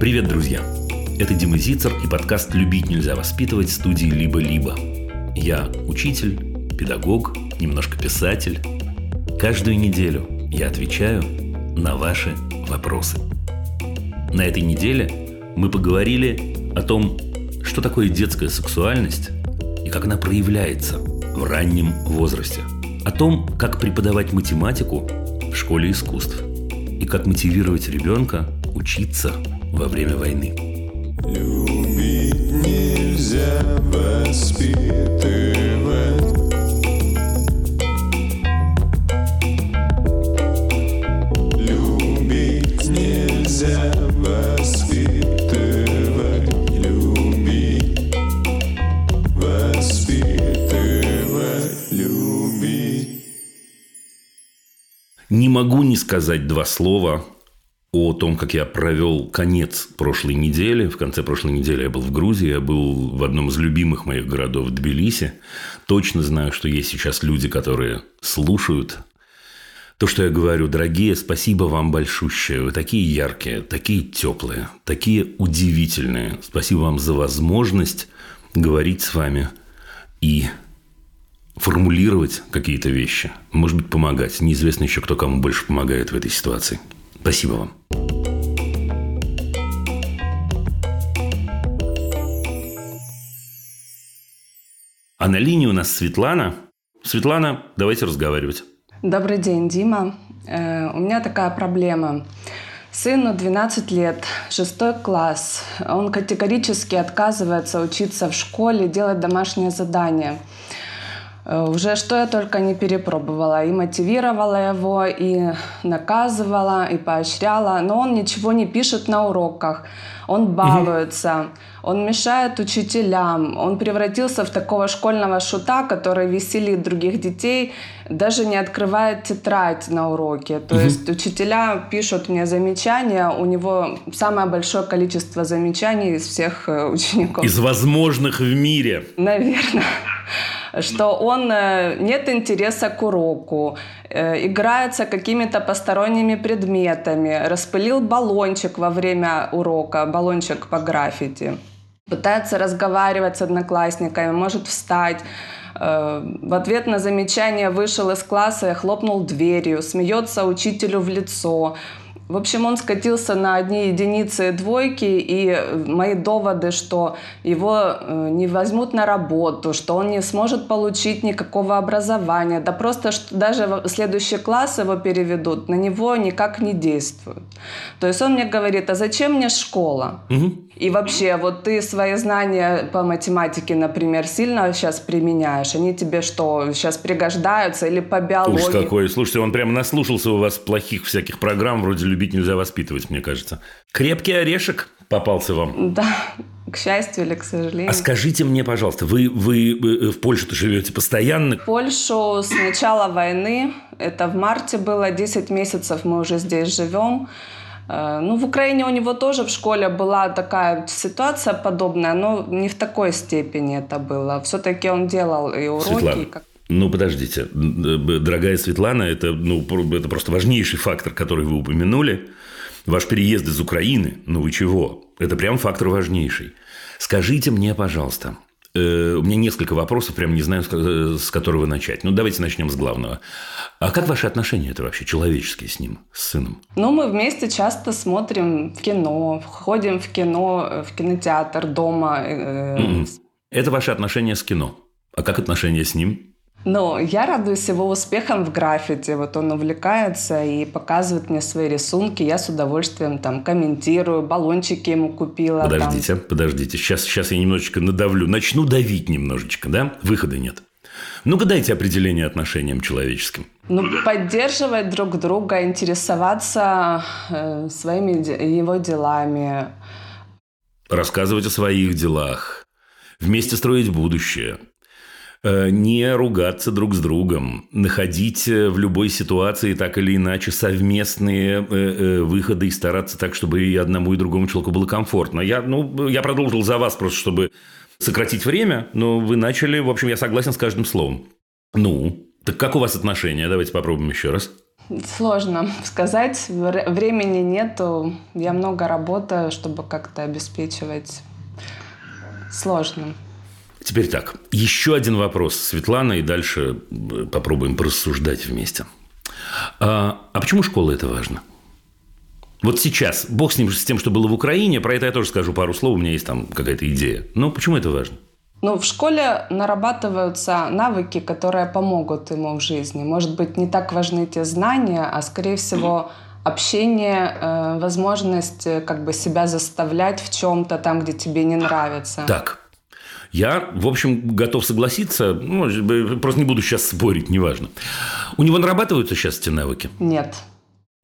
Привет, друзья! Это Дима Зицер и подкаст «Любить нельзя воспитывать» студии «Либо-либо». Я учитель, педагог, немножко писатель. Каждую неделю я отвечаю на ваши вопросы. На этой неделе мы поговорили о том, что такое детская сексуальность и как она проявляется в раннем возрасте. О том, как преподавать математику в школе искусств и как мотивировать ребенка учиться во время войны. Любить нельзя воспитывать. Любить нельзя воспитывать. Любить, воспитывать, любить. Не могу не сказать два слова о том, как я провел конец прошлой недели. В конце прошлой недели я был в Грузии, я был в одном из любимых моих городов Тбилиси. Точно знаю, что есть сейчас люди, которые слушают то, что я говорю. Дорогие, спасибо вам большущее. Вы такие яркие, такие теплые, такие удивительные. Спасибо вам за возможность говорить с вами и формулировать какие-то вещи. Может быть, помогать. Неизвестно еще, кто кому больше помогает в этой ситуации. Спасибо вам. А на линии у нас Светлана. Светлана, давайте разговаривать. Добрый день, Дима. Э, У меня такая проблема. Сыну 12 лет, шестой класс. Он категорически отказывается учиться в школе, делать домашнее задание. Э, Уже что я только не перепробовала. И мотивировала его, и наказывала, и поощряла. Но он ничего не пишет на уроках. Он балуется. Он мешает учителям. Он превратился в такого школьного шута, который веселит других детей, даже не открывает тетрадь на уроке. То есть учителя пишут мне замечания. У него самое большое количество замечаний из всех э, учеников. Из возможных в мире. Наверное. Что он э, нет интереса к уроку, э, играется какими-то посторонними предметами, распылил баллончик во время урока, баллончик по граффити, пытается разговаривать с одноклассниками, может встать. Э, В ответ на замечание вышел из класса и хлопнул дверью, смеется учителю в лицо. В общем, он скатился на одни единицы и двойки, и мои доводы, что его э, не возьмут на работу, что он не сможет получить никакого образования, да просто что даже в следующий класс его переведут, на него никак не действуют. То есть он мне говорит, а зачем мне школа? И вообще, вот ты свои знания по математике, например, сильно сейчас применяешь? Они тебе что, сейчас пригождаются или по биологии? Уж какой. Слушайте, он прямо наслушался у вас плохих всяких программ, вроде «Любить нельзя воспитывать», мне кажется. Крепкий орешек попался вам. Да, к счастью или к сожалению. А скажите мне, пожалуйста, вы, вы э, в Польше-то живете постоянно? В Польшу с начала войны, это в марте было, 10 месяцев мы уже здесь живем. Э, Ну, в Украине у него тоже в школе была такая ситуация подобная, но не в такой степени это было. Все-таки он делал и уроки. Светлана, и как- ну, подождите. Э, Дорогая Светлана, это, ну, это просто важнейший фактор, который вы упомянули. Ваш переезд из Украины, ну вы чего? Это прям фактор важнейший. Скажите мне, пожалуйста, э, у меня несколько вопросов, прям не знаю, с э, с которого начать. Ну, давайте начнем с главного. А как ваши отношения это вообще человеческие с ним, с сыном? Ну, мы вместе часто смотрим в кино, ходим в кино, э, в кинотеатр дома. э. Это ваши отношения с кино. А как отношения с ним? Ну, я радуюсь его успехам в граффити. Вот он увлекается и показывает мне свои рисунки. Я с удовольствием там комментирую, баллончики ему купила. там. Подождите, подождите. Сейчас, сейчас я немножечко надавлю. Начну давить немножечко, да? Выхода нет. Ну-ка дайте определение отношениям человеческим. Ну, поддерживать друг друга, интересоваться э, своими его делами. Рассказывать о своих делах. Вместе строить будущее. Э, Не ругаться друг с другом. Находить э, в любой ситуации так или иначе совместные э, выходы и стараться так, чтобы и одному, и другому человеку было комфортно. Я, ну, я продолжил за вас просто, чтобы сократить время, но вы начали, в общем, я согласен с каждым словом. Ну, так как у вас отношения? Давайте попробуем еще раз. Сложно сказать. Вре- Времени нету. Я много работаю, чтобы как-то обеспечивать. Сложно. Теперь так. Еще один вопрос, Светлана, и дальше э, попробуем порассуждать вместе. А, а почему школа это важно? Вот сейчас, бог с ним, с тем, что было в Украине, про это я тоже скажу пару слов, у меня есть там какая-то идея. Но почему это важно? Ну, в школе нарабатываются навыки, которые помогут ему в жизни. Может быть, не так важны те знания, а, скорее всего, общение, э, возможность э, как бы себя заставлять в чем-то там, где тебе не нравится. Так, я, в общем, готов согласиться, ну, просто не буду сейчас спорить, неважно. У него нарабатываются сейчас эти навыки? Нет.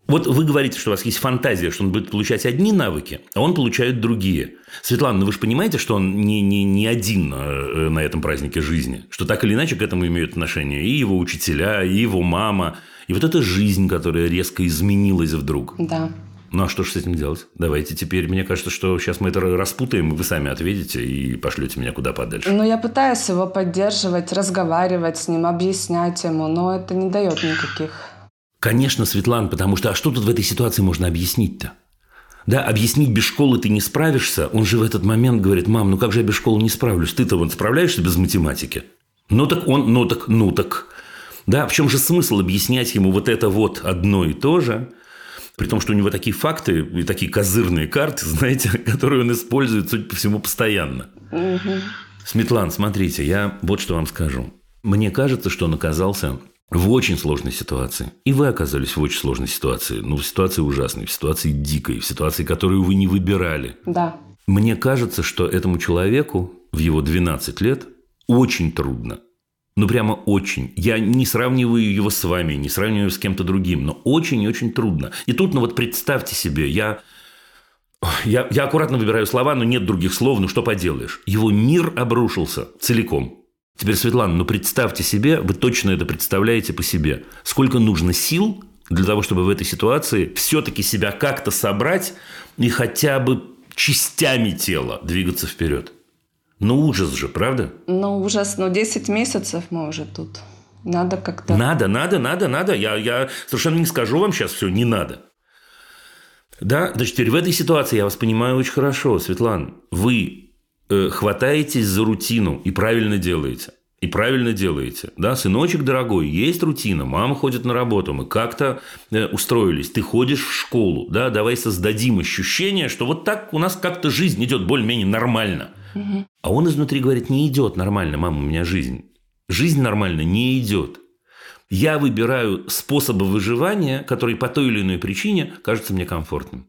Вот вы говорите, что у вас есть фантазия, что он будет получать одни навыки, а он получает другие. Светлана, ну вы же понимаете, что он не, не, не один э, на этом празднике жизни, что так или иначе к этому имеют отношение и его учителя, и его мама, и вот эта жизнь, которая резко изменилась вдруг. Да. Ну а что же с этим делать? Давайте теперь, мне кажется, что сейчас мы это распутаем, вы сами ответите и пошлете меня куда подальше. Ну, я пытаюсь его поддерживать, разговаривать с ним, объяснять ему, но это не дает никаких Конечно, Светлана, потому что а что тут в этой ситуации можно объяснить-то? Да, объяснить без школы ты не справишься. Он же в этот момент говорит, мам, ну как же я без школы не справлюсь? Ты-то вот справляешься без математики? Ну так он, ну так, ну так. Да, в чем же смысл объяснять ему вот это вот одно и то же, при том, что у него такие факты и такие козырные карты, знаете, которые он использует, судя по всему, постоянно. Угу. Светлан, смотрите, я вот что вам скажу. Мне кажется, что он оказался в очень сложной ситуации. И вы оказались в очень сложной ситуации. Ну, в ситуации ужасной, в ситуации дикой, в ситуации, которую вы не выбирали. Да. Мне кажется, что этому человеку в его 12 лет очень трудно. Ну, прямо очень. Я не сравниваю его с вами, не сравниваю с кем-то другим, но очень и очень трудно. И тут, ну вот представьте себе, я, я, я аккуратно выбираю слова, но нет других слов, ну что поделаешь. Его мир обрушился целиком. Теперь, Светлана, ну представьте себе, вы точно это представляете по себе, сколько нужно сил для того, чтобы в этой ситуации все-таки себя как-то собрать и хотя бы частями тела двигаться вперед. Ну, ужас же, правда? Ну, ужас. Ну, 10 месяцев мы уже тут. Надо как-то... Надо, надо, надо, надо. Я, я совершенно не скажу вам сейчас все, не надо. Да, значит, теперь в этой ситуации я вас понимаю очень хорошо, Светлана. Вы Э, хватаетесь за рутину и правильно делаете. И правильно делаете. Да, сыночек дорогой, есть рутина, мама ходит на работу, мы как-то э, устроились, ты ходишь в школу, да, давай создадим ощущение, что вот так у нас как-то жизнь идет более-менее нормально. А он изнутри говорит, не идет нормально, мама, у меня жизнь. Жизнь нормально не идет. Я выбираю способы выживания, которые по той или иной причине кажутся мне комфортным.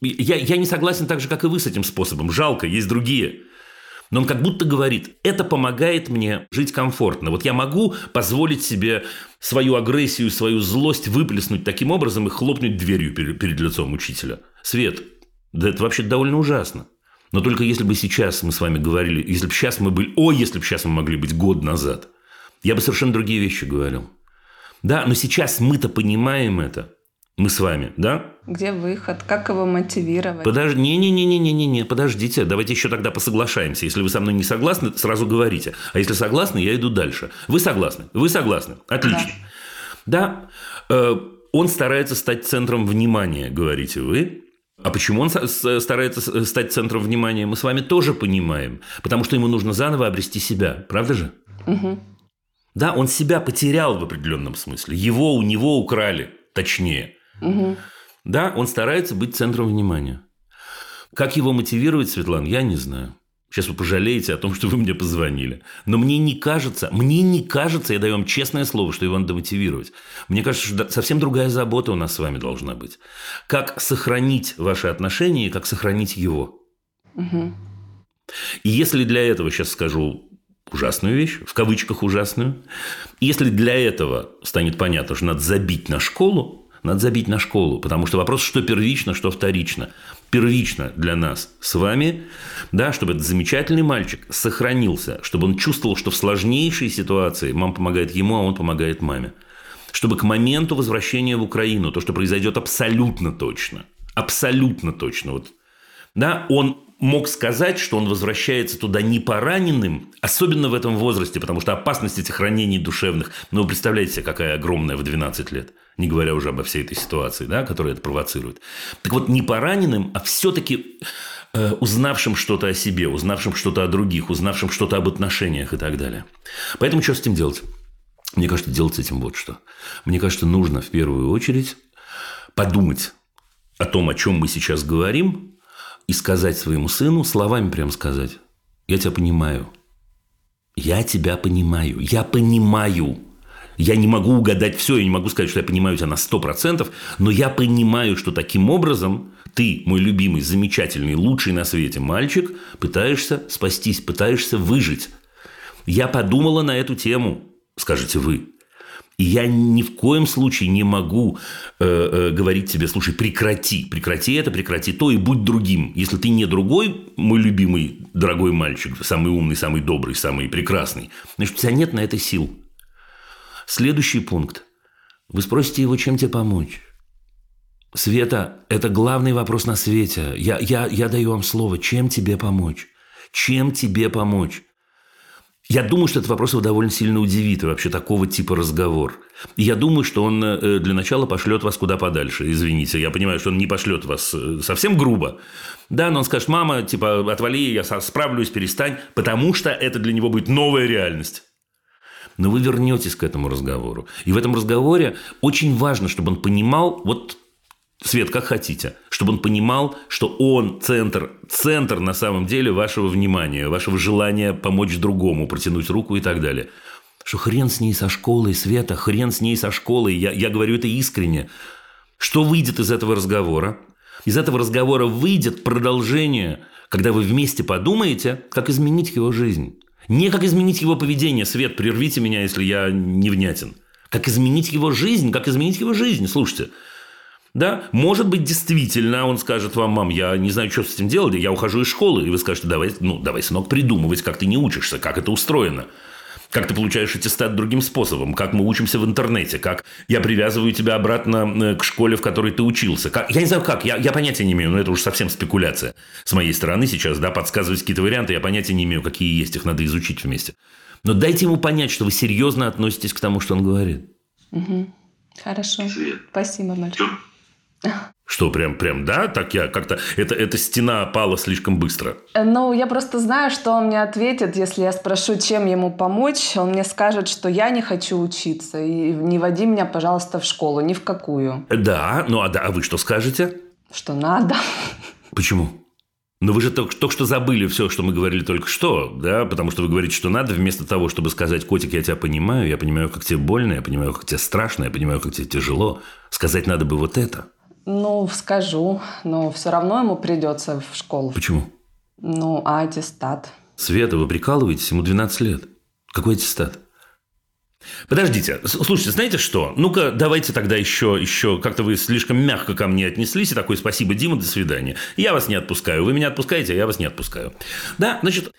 Я, я не согласен так же, как и вы с этим способом. Жалко, есть другие. Но он как будто говорит, это помогает мне жить комфортно. Вот я могу позволить себе свою агрессию, свою злость выплеснуть таким образом и хлопнуть дверью перед лицом учителя. Свет, да это вообще довольно ужасно. Но только если бы сейчас мы с вами говорили, если бы сейчас мы были, ой, если бы сейчас мы могли быть год назад, я бы совершенно другие вещи говорил. Да, но сейчас мы-то понимаем это. Мы с вами, да? Где выход? Как его мотивировать? Подожди, не-не-не-не-не-не, подождите, давайте еще тогда посоглашаемся. Если вы со мной не согласны, сразу говорите. А если согласны, я иду дальше. Вы согласны? Вы согласны? Отлично. Да. да. Э, он старается стать центром внимания, говорите вы. А почему он старается стать центром внимания, мы с вами тоже понимаем. Потому что ему нужно заново обрести себя. Правда же? Угу. Да, он себя потерял в определенном смысле. Его у него украли, точнее. Угу. Да, он старается быть центром внимания. Как его мотивировать, Светлана, я не знаю. Сейчас вы пожалеете о том, что вы мне позвонили. Но мне не кажется, мне не кажется, я даю вам честное слово, что его надо мотивировать. Мне кажется, что совсем другая забота у нас с вами должна быть. Как сохранить ваши отношения и как сохранить его. Угу. И если для этого, сейчас скажу ужасную вещь, в кавычках ужасную, если для этого станет понятно, что надо забить на школу, надо забить на школу, потому что вопрос, что первично, что вторично. Первично для нас с вами, да, чтобы этот замечательный мальчик сохранился, чтобы он чувствовал, что в сложнейшей ситуации мама помогает ему, а он помогает маме. Чтобы к моменту возвращения в Украину, то, что произойдет абсолютно точно, абсолютно точно, вот, да, он мог сказать, что он возвращается туда не пораненным, особенно в этом возрасте, потому что опасность этих ранений душевных, ну, вы представляете себе, какая огромная в 12 лет – не говоря уже обо всей этой ситуации, да, которая это провоцирует. Так вот, не пораненным, а все-таки э, узнавшим что-то о себе, узнавшим что-то о других, узнавшим что-то об отношениях и так далее. Поэтому что с этим делать? Мне кажется, делать с этим вот что. Мне кажется, нужно в первую очередь подумать о том, о чем мы сейчас говорим, и сказать своему сыну, словами прям сказать, я тебя понимаю. Я тебя понимаю. Я понимаю. Я не могу угадать все, я не могу сказать, что я понимаю тебя на 100%, но я понимаю, что таким образом ты, мой любимый, замечательный, лучший на свете мальчик, пытаешься спастись, пытаешься выжить. Я подумала на эту тему, скажете вы. И я ни в коем случае не могу э, э, говорить тебе, слушай, прекрати, прекрати это, прекрати то и будь другим. Если ты не другой, мой любимый, дорогой мальчик, самый умный, самый добрый, самый прекрасный, значит, у тебя нет на это сил. Следующий пункт. Вы спросите его, чем тебе помочь. Света, это главный вопрос на свете. Я, я, я даю вам слово. Чем тебе помочь? Чем тебе помочь? Я думаю, что этот вопрос его довольно сильно удивит, вообще такого типа разговор. Я думаю, что он э, для начала пошлет вас куда подальше. Извините, я понимаю, что он не пошлет вас э, совсем грубо. Да, но он скажет, мама, типа, отвали, я справлюсь, перестань, потому что это для него будет новая реальность. Но вы вернетесь к этому разговору. И в этом разговоре очень важно, чтобы он понимал, вот Свет, как хотите, чтобы он понимал, что он центр, центр на самом деле вашего внимания, вашего желания помочь другому, протянуть руку и так далее. Что хрен с ней со школой, Света, хрен с ней со школой, я, я говорю это искренне. Что выйдет из этого разговора? Из этого разговора выйдет продолжение, когда вы вместе подумаете, как изменить его жизнь. Не как изменить его поведение. Свет, прервите меня, если я невнятен. Как изменить его жизнь, как изменить его жизнь. Слушайте, да, может быть, действительно, он скажет вам, мам, я не знаю, что с этим делать, я ухожу из школы. И вы скажете, давай, ну, давай, сынок, придумывать, как ты не учишься, как это устроено. Как ты получаешь аттестат другим способом, как мы учимся в интернете, как я привязываю тебя обратно э, к школе, в которой ты учился. Как, я не знаю как, я, я понятия не имею, но это уже совсем спекуляция с моей стороны сейчас, да, подсказывать какие-то варианты, я понятия не имею, какие есть, их надо изучить вместе. Но дайте ему понять, что вы серьезно относитесь к тому, что он говорит. Угу. Хорошо. Свет. Спасибо большое. Что, прям, прям, да? Так я как-то... Это, эта стена пала слишком быстро. Ну, я просто знаю, что он мне ответит, если я спрошу, чем ему помочь. Он мне скажет, что я не хочу учиться. И не води меня, пожалуйста, в школу. Ни в какую. Да, ну а, да, а вы что скажете? Что надо. Почему? Но вы же только, только что забыли все, что мы говорили только что, да, потому что вы говорите, что надо, вместо того, чтобы сказать, котик, я тебя понимаю, я понимаю, как тебе больно, я понимаю, как тебе страшно, я понимаю, как тебе тяжело. Сказать надо бы вот это. Ну, скажу, но все равно ему придется в школу. Почему? Ну, а аттестат. Света, вы прикалываетесь? Ему 12 лет. Какой аттестат? Подождите, слушайте, знаете что? Ну-ка, давайте тогда еще, еще как-то вы слишком мягко ко мне отнеслись и такой спасибо, Дима, до свидания. Я вас не отпускаю, вы меня отпускаете, а я вас не отпускаю. Да, значит,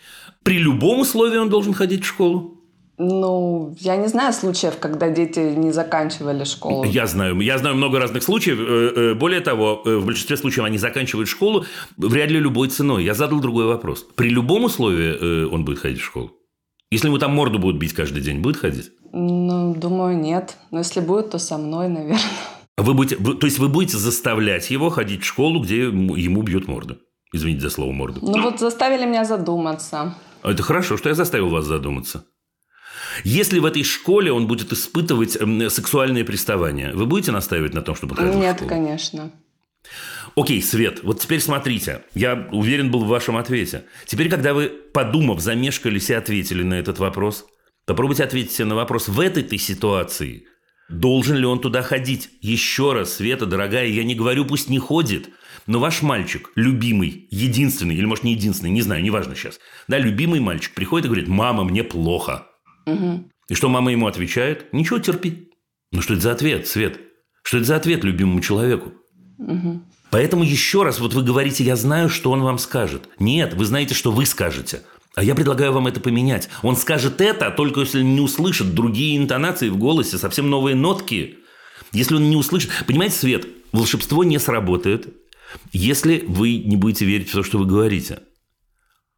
при любом условии он должен ходить в школу. Ну, я не знаю случаев, когда дети не заканчивали школу. Я знаю. Я знаю много разных случаев. Э, э, более того, э, в большинстве случаев они заканчивают школу вряд ли любой ценой. Я задал другой вопрос. При любом условии он будет ходить в школу? Если ему там морду будут бить каждый день, будет ходить? Ну, думаю, нет. Но если будет, то со мной, наверное. Вы будете, вы, то есть вы будете заставлять его ходить в школу, где ему бьют морду? Извините за слово морду. Ну вот заставили меня задуматься. Это хорошо, что я заставил вас задуматься. Если в этой школе он будет испытывать эм, сексуальные приставания, вы будете настаивать на том, чтобы ходить Нет, в школу? конечно. Окей, Свет, вот теперь смотрите. Я уверен был в вашем ответе. Теперь, когда вы, подумав, замешкались и ответили на этот вопрос, попробуйте ответить на вопрос в этой-то ситуации. Должен ли он туда ходить? Еще раз, Света, дорогая, я не говорю, пусть не ходит. Но ваш мальчик, любимый, единственный, или может не единственный, не знаю, неважно сейчас, да, любимый мальчик приходит и говорит, мама, мне плохо. Угу. И что мама ему отвечает? Ничего, терпи. Ну что это за ответ, Свет? Что это за ответ любимому человеку? Угу. Поэтому еще раз, вот вы говорите, я знаю, что он вам скажет. Нет, вы знаете, что вы скажете. А я предлагаю вам это поменять. Он скажет это, только если не услышит другие интонации в голосе, совсем новые нотки. Если он не услышит... Понимаете, Свет, волшебство не сработает, если вы не будете верить в то, что вы говорите.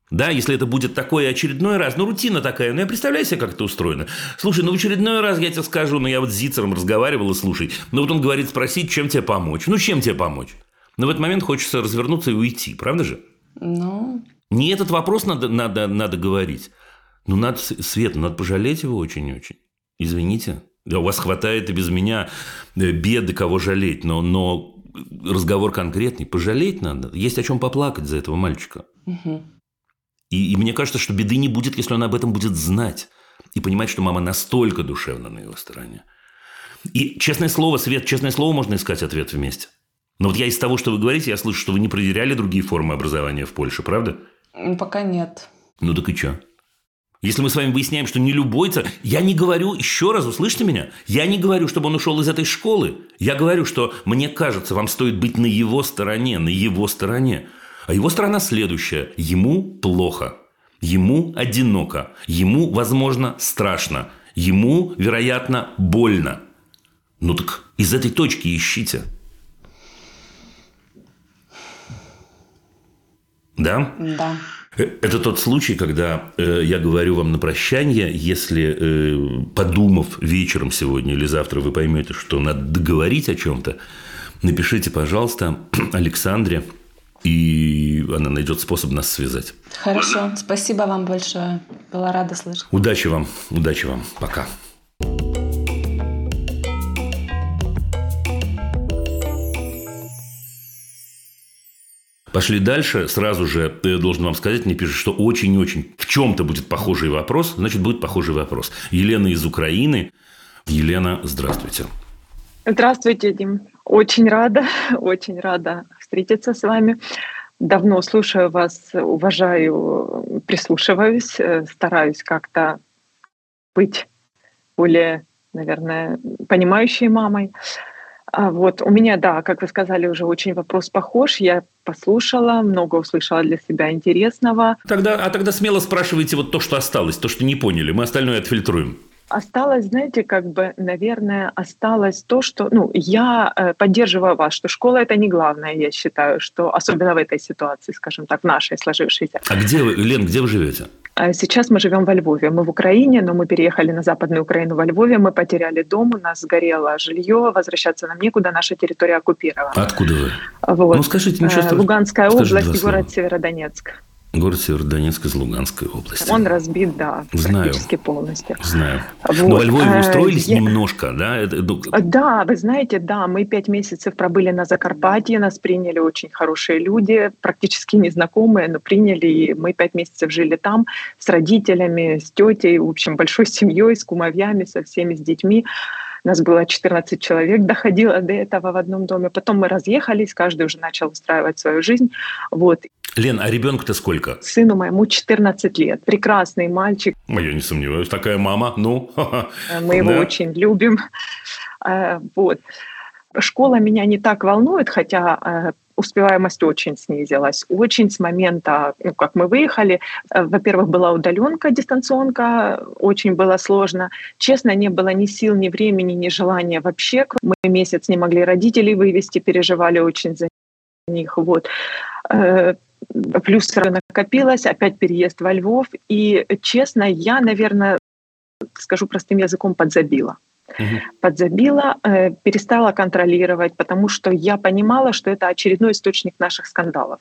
Да, если это будет такой очередной раз, ну, рутина такая, ну, я представляю себе, как это устроено. Слушай, ну, в очередной раз я тебе скажу, ну, я вот с Зицером разговаривал и слушай, ну, вот он говорит спросить, чем тебе помочь. Ну, чем тебе помочь? Но в этот момент хочется развернуться и уйти, правда же? Ну, Не этот вопрос надо, надо, надо говорить. Ну, надо, Свет, ну, надо пожалеть его очень-очень. Извините. Да, у вас хватает и без меня э, беды, кого жалеть, но, но разговор конкретный. Пожалеть надо. Есть о чем поплакать за этого мальчика. И, и мне кажется, что беды не будет, если он об этом будет знать. И понимать, что мама настолько душевно на его стороне. И, честное слово, Свет, честное слово, можно искать ответ вместе. Но вот я из того, что вы говорите, я слышу, что вы не проверяли другие формы образования в Польше, правда? пока нет. Ну так и что? Если мы с вами выясняем, что не любой царь... Я не говорю, еще раз, услышьте меня, я не говорю, чтобы он ушел из этой школы. Я говорю, что мне кажется, вам стоит быть на его стороне, на его стороне. А его сторона следующая. Ему плохо. Ему одиноко. Ему, возможно, страшно. Ему, вероятно, больно. Ну так из этой точки ищите. Да? Да. Э, Это тот случай, когда э, я говорю вам на прощание, если, э, подумав вечером сегодня или завтра, вы поймете, что надо договорить о чем-то, напишите, пожалуйста, Александре, и она найдет способ нас связать. Хорошо. Спасибо вам большое. Была рада слышать. Удачи вам, удачи вам, пока. Пошли дальше. Сразу же э, должен вам сказать, мне пишут, что очень-очень в чем-то будет похожий вопрос. Значит, будет похожий вопрос. Елена из Украины. Елена, здравствуйте. Здравствуйте, Дим. Очень рада, очень рада встретиться с вами. Давно слушаю вас, уважаю, прислушиваюсь, э, стараюсь как-то быть более, наверное, понимающей мамой. А Вот у меня, да, как вы сказали, уже очень вопрос похож. Я послушала, много услышала для себя интересного. Тогда, а тогда смело спрашивайте вот то, что осталось, то, что не поняли. Мы остальное отфильтруем. Осталось, знаете, как бы, наверное, осталось то, что, ну, я э, поддерживаю вас, что школа это не главное, я считаю, что особенно в этой ситуации, скажем так, в нашей сложившейся. А где вы, Лен, где вы живете? А Сейчас мы живем во Львове. Мы в Украине, но мы переехали на Западную Украину во Львове. Мы потеряли дом, у нас сгорело жилье, возвращаться нам некуда, наша территория оккупирована. Откуда вы? Вот. Ну, скажите, ничего Э, страшного. Луганская Скажите область, город Северодонецк. Город Северодонецк из Луганской области. Он разбит, да, Знаю. практически полностью. Знаю. Вот. Но во Львове Э, устроились я- немножко, да? Ну, Да, вы знаете, да, мы пять месяцев пробыли на Закарпатье, нас приняли очень хорошие люди, практически незнакомые, но приняли, и мы пять месяцев жили там с родителями, с тетей, в общем, большой семьей, с кумовьями, со всеми, с детьми. Нас было 14 человек, доходило до этого в одном доме. Потом мы разъехались, каждый уже начал устраивать свою жизнь. Вот. Лен, а ребенку-то сколько? Сыну моему 14 лет. Прекрасный мальчик, Ну, Я не сомневаюсь. Такая мама, ну. Э, Мы его Да. очень любим. Э, Вот. Школа меня не так волнует, хотя э, успеваемость очень снизилась. Очень с момента, ну, как мы выехали. Э, Во-первых, была удаленка, дистанционка, очень было сложно. Честно, не было ни сил, ни времени, ни желания вообще. Мы месяц не могли родителей вывести, переживали очень за них. Вот. Э, Плюс накопилось, опять переезд во Львов. И, честно, я, наверное, скажу простым языком, подзабила Мгм. подзабила, э, перестала контролировать, потому что я понимала, что это очередной источник наших скандалов.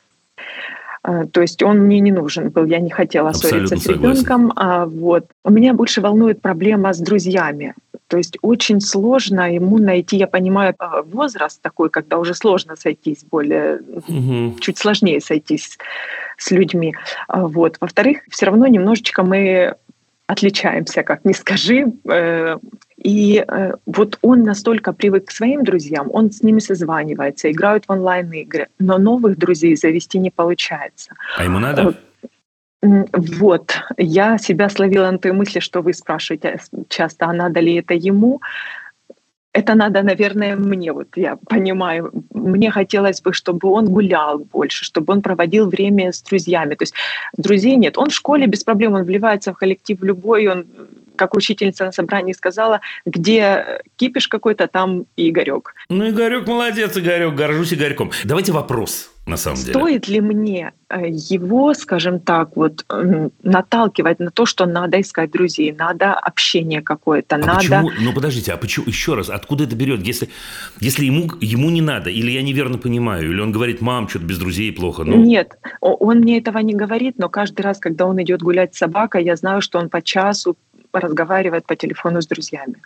Э, То есть он мне не нужен был, я не хотела Абсолютно ссориться с согласен. ребенком. А вот. Меня больше волнует проблема с друзьями. То есть очень сложно ему найти, я понимаю, э, возраст такой, когда уже сложно сойтись более Мгм. чуть сложнее сойтись с людьми. А, Вот. Во-вторых, все равно немножечко мы отличаемся, как ни скажи. Э, И э, вот он настолько привык к своим друзьям, он с ними созванивается, играют в онлайн-игры, но новых друзей завести не получается. А ему надо? Вот, я себя словила на той мысли, что вы спрашиваете часто, а надо ли это ему. Это надо, наверное, мне, вот я понимаю. Мне хотелось бы, чтобы он гулял больше, чтобы он проводил время с друзьями. То есть друзей нет. Он в школе без проблем, он вливается в коллектив любой, он, как учительница на собрании сказала, где кипиш какой-то, там Игорек. Ну, Игорек молодец, Игорек, горжусь Игорьком. Давайте вопрос. На самом деле. Стоит ли мне э, его, скажем так, вот м, наталкивать на то, что надо искать друзей, надо общение какое-то, А надо... почему, ну подождите, а почему, еще раз, откуда это берет? Если, если ему, ему не надо, или я неверно понимаю, или он говорит, мам, что-то без друзей плохо, ну, Нет, он мне этого не говорит, но каждый раз, когда он идет гулять с собакой, я знаю, что он по часу разговаривает по телефону с друзьями.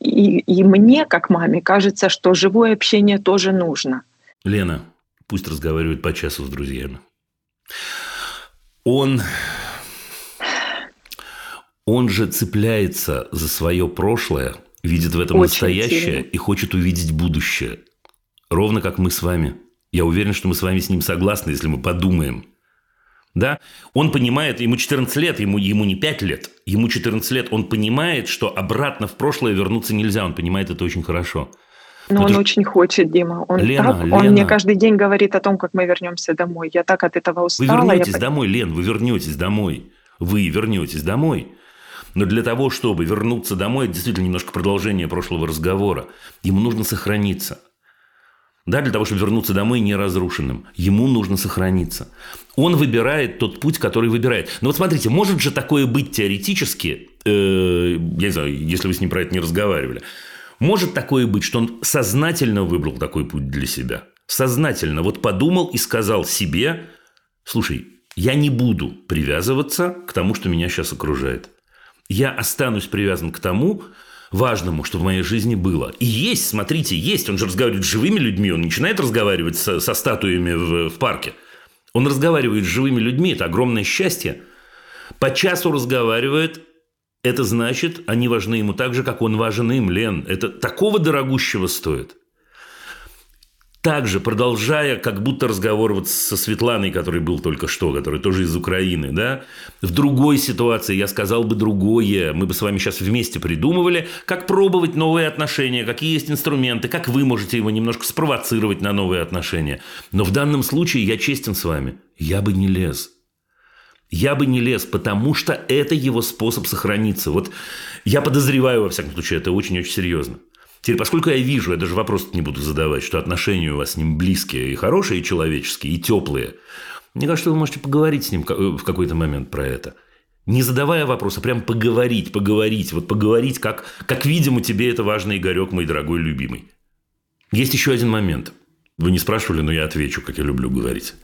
И, и мне, как маме, кажется, что живое общение тоже нужно. Лена, пусть разговаривает по часу с друзьями. Он, он же цепляется за свое прошлое, видит в этом Очень настоящее сильно. и хочет увидеть будущее. Ровно как мы с вами. Я уверен, что мы с вами с ним согласны, если мы подумаем. Да? Он понимает, ему 14 лет, ему, ему не 5 лет, ему 14 лет, он понимает, что обратно в прошлое вернуться нельзя, он понимает это очень хорошо. Но Ну, он очень хочет, Дима. Он, Лена, так, он Лена. мне каждый день говорит о том, как мы вернемся домой. Я так от этого Вы устала. я вернетесь по- домой, Лен, вы вернетесь домой. Вы вернетесь домой. Но для того, чтобы вернуться домой, это действительно немножко продолжение прошлого разговора. Ему нужно сохраниться. Да, для того, чтобы вернуться домой неразрушенным. Ему нужно сохраниться. Он выбирает тот путь, который выбирает. Но вот смотрите, может же такое быть теоретически, э, я не знаю, если вы с ним про это не разговаривали, может такое быть, что он сознательно выбрал такой путь для себя? Сознательно. Вот подумал и сказал себе, слушай, я не буду привязываться к тому, что меня сейчас окружает. Я останусь привязан к тому, важному, что в моей жизни было. И есть, смотрите, есть. Он же разговаривает с живыми людьми, он начинает разговаривать со, со статуями в, в парке. Он разговаривает с живыми людьми, это огромное счастье. По часу разговаривает, это значит, они важны ему так же, как он важен им, Лен. Это такого дорогущего стоит. Также, продолжая как будто разговор вот со Светланой, который был только что, который тоже из Украины, да, в другой ситуации я сказал бы другое. Мы бы с вами сейчас вместе придумывали, как пробовать новые отношения, какие есть инструменты, как вы можете его немножко спровоцировать на новые отношения. Но в данном случае я честен с вами. Я бы не лез. Я бы не лез, потому что это его способ сохраниться. Вот я подозреваю, во всяком случае, это очень-очень серьезно. Теперь, поскольку я вижу, я даже вопрос не буду задавать, что отношения у вас с ним близкие и хорошие, и человеческие, и теплые, мне кажется, вы можете поговорить с ним в какой-то момент про это. Не задавая вопроса, прям поговорить, поговорить, вот поговорить, как, как видимо, тебе это важно, Игорек, мой дорогой любимый. Есть еще один момент. Вы не спрашивали, но я отвечу, как я люблю говорить.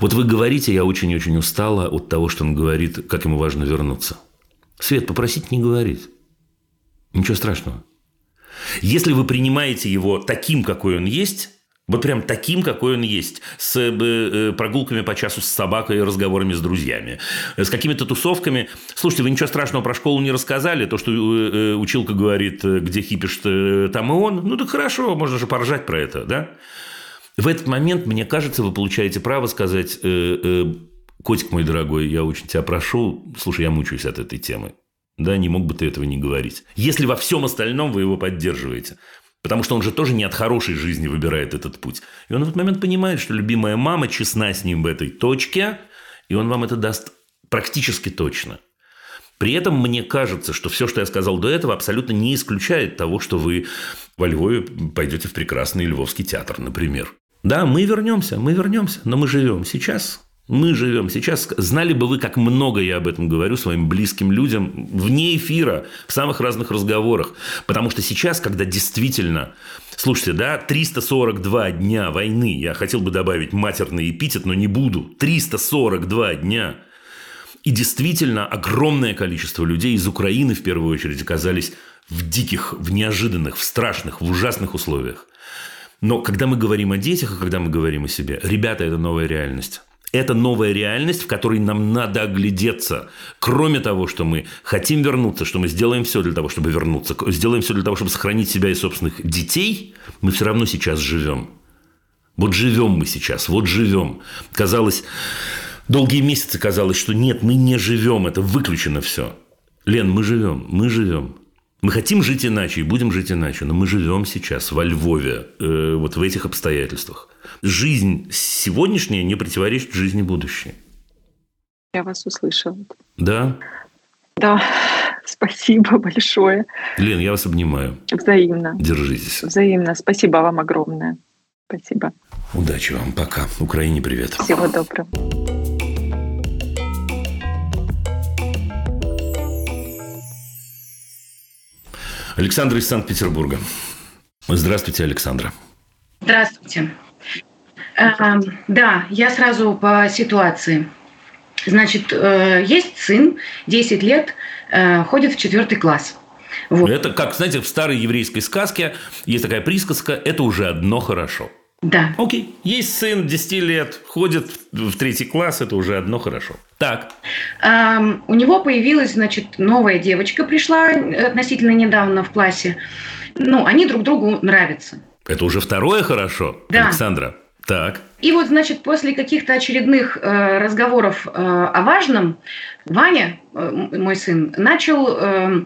Вот вы говорите, я очень-очень устала от того, что он говорит, как ему важно вернуться. Свет, попросить не говорить. Ничего страшного. Если вы принимаете его таким, какой он есть, вот прям таким, какой он есть, с э, прогулками по часу с собакой разговорами с друзьями, с какими-то тусовками. Слушайте, вы ничего страшного про школу не рассказали, то, что э, училка говорит, где хипишь, там и он, ну так хорошо, можно же поржать про это, да? В этот момент, мне кажется, вы получаете право сказать, э, э, котик мой дорогой, я очень тебя прошу, слушай, я мучаюсь от этой темы. Да, не мог бы ты этого не говорить. Если во всем остальном вы его поддерживаете. Потому что он же тоже не от хорошей жизни выбирает этот путь. И он в этот момент понимает, что любимая мама честна с ним в этой точке, и он вам это даст практически точно. При этом мне кажется, что все, что я сказал до этого, абсолютно не исключает того, что вы во Львове пойдете в прекрасный Львовский театр, например. Да, мы вернемся, мы вернемся, но мы живем сейчас. Мы живем сейчас. Знали бы вы, как много я об этом говорю своим близким людям вне эфира, в самых разных разговорах. Потому что сейчас, когда действительно... Слушайте, да, 342 дня войны. Я хотел бы добавить матерный эпитет, но не буду. 342 дня. И действительно огромное количество людей из Украины, в первую очередь, оказались в диких, в неожиданных, в страшных, в ужасных условиях. Но когда мы говорим о детях, и когда мы говорим о себе, ребята, это новая реальность. Это новая реальность, в которой нам надо оглядеться. Кроме того, что мы хотим вернуться, что мы сделаем все для того, чтобы вернуться, сделаем все для того, чтобы сохранить себя и собственных детей, мы все равно сейчас живем. Вот живем мы сейчас, вот живем. Казалось, долгие месяцы казалось, что нет, мы не живем, это выключено все. Лен, мы живем, мы живем. Мы хотим жить иначе и будем жить иначе, но мы живем сейчас во Львове, э, вот в этих обстоятельствах. Жизнь сегодняшняя не противоречит жизни будущей. Я вас услышала. Да? Да, спасибо большое. Лен, я вас обнимаю. Взаимно. Держитесь. Взаимно. Спасибо вам огромное. Спасибо. Удачи вам. Пока. Украине привет. Всего доброго. Александр из Санкт-Петербурга. Здравствуйте, Александра. Здравствуйте. Э, Да, я сразу по ситуации. Значит, э, есть сын, 10 лет, э, ходит в четвертый класс. Вот. Это, как, знаете, в старой еврейской сказке есть такая присказка «это уже одно хорошо». Да. Окей, есть сын 10 лет, ходит в третий класс, это уже одно хорошо. Так, Эм, У него появилась, значит, новая девочка, пришла относительно недавно в классе. Ну, они друг другу нравятся. это уже второе хорошо, Да. Александра. Так, И вот, значит, после каких-то очередных э, разговоров э, о важном, Ваня, э, мой сын, начал э,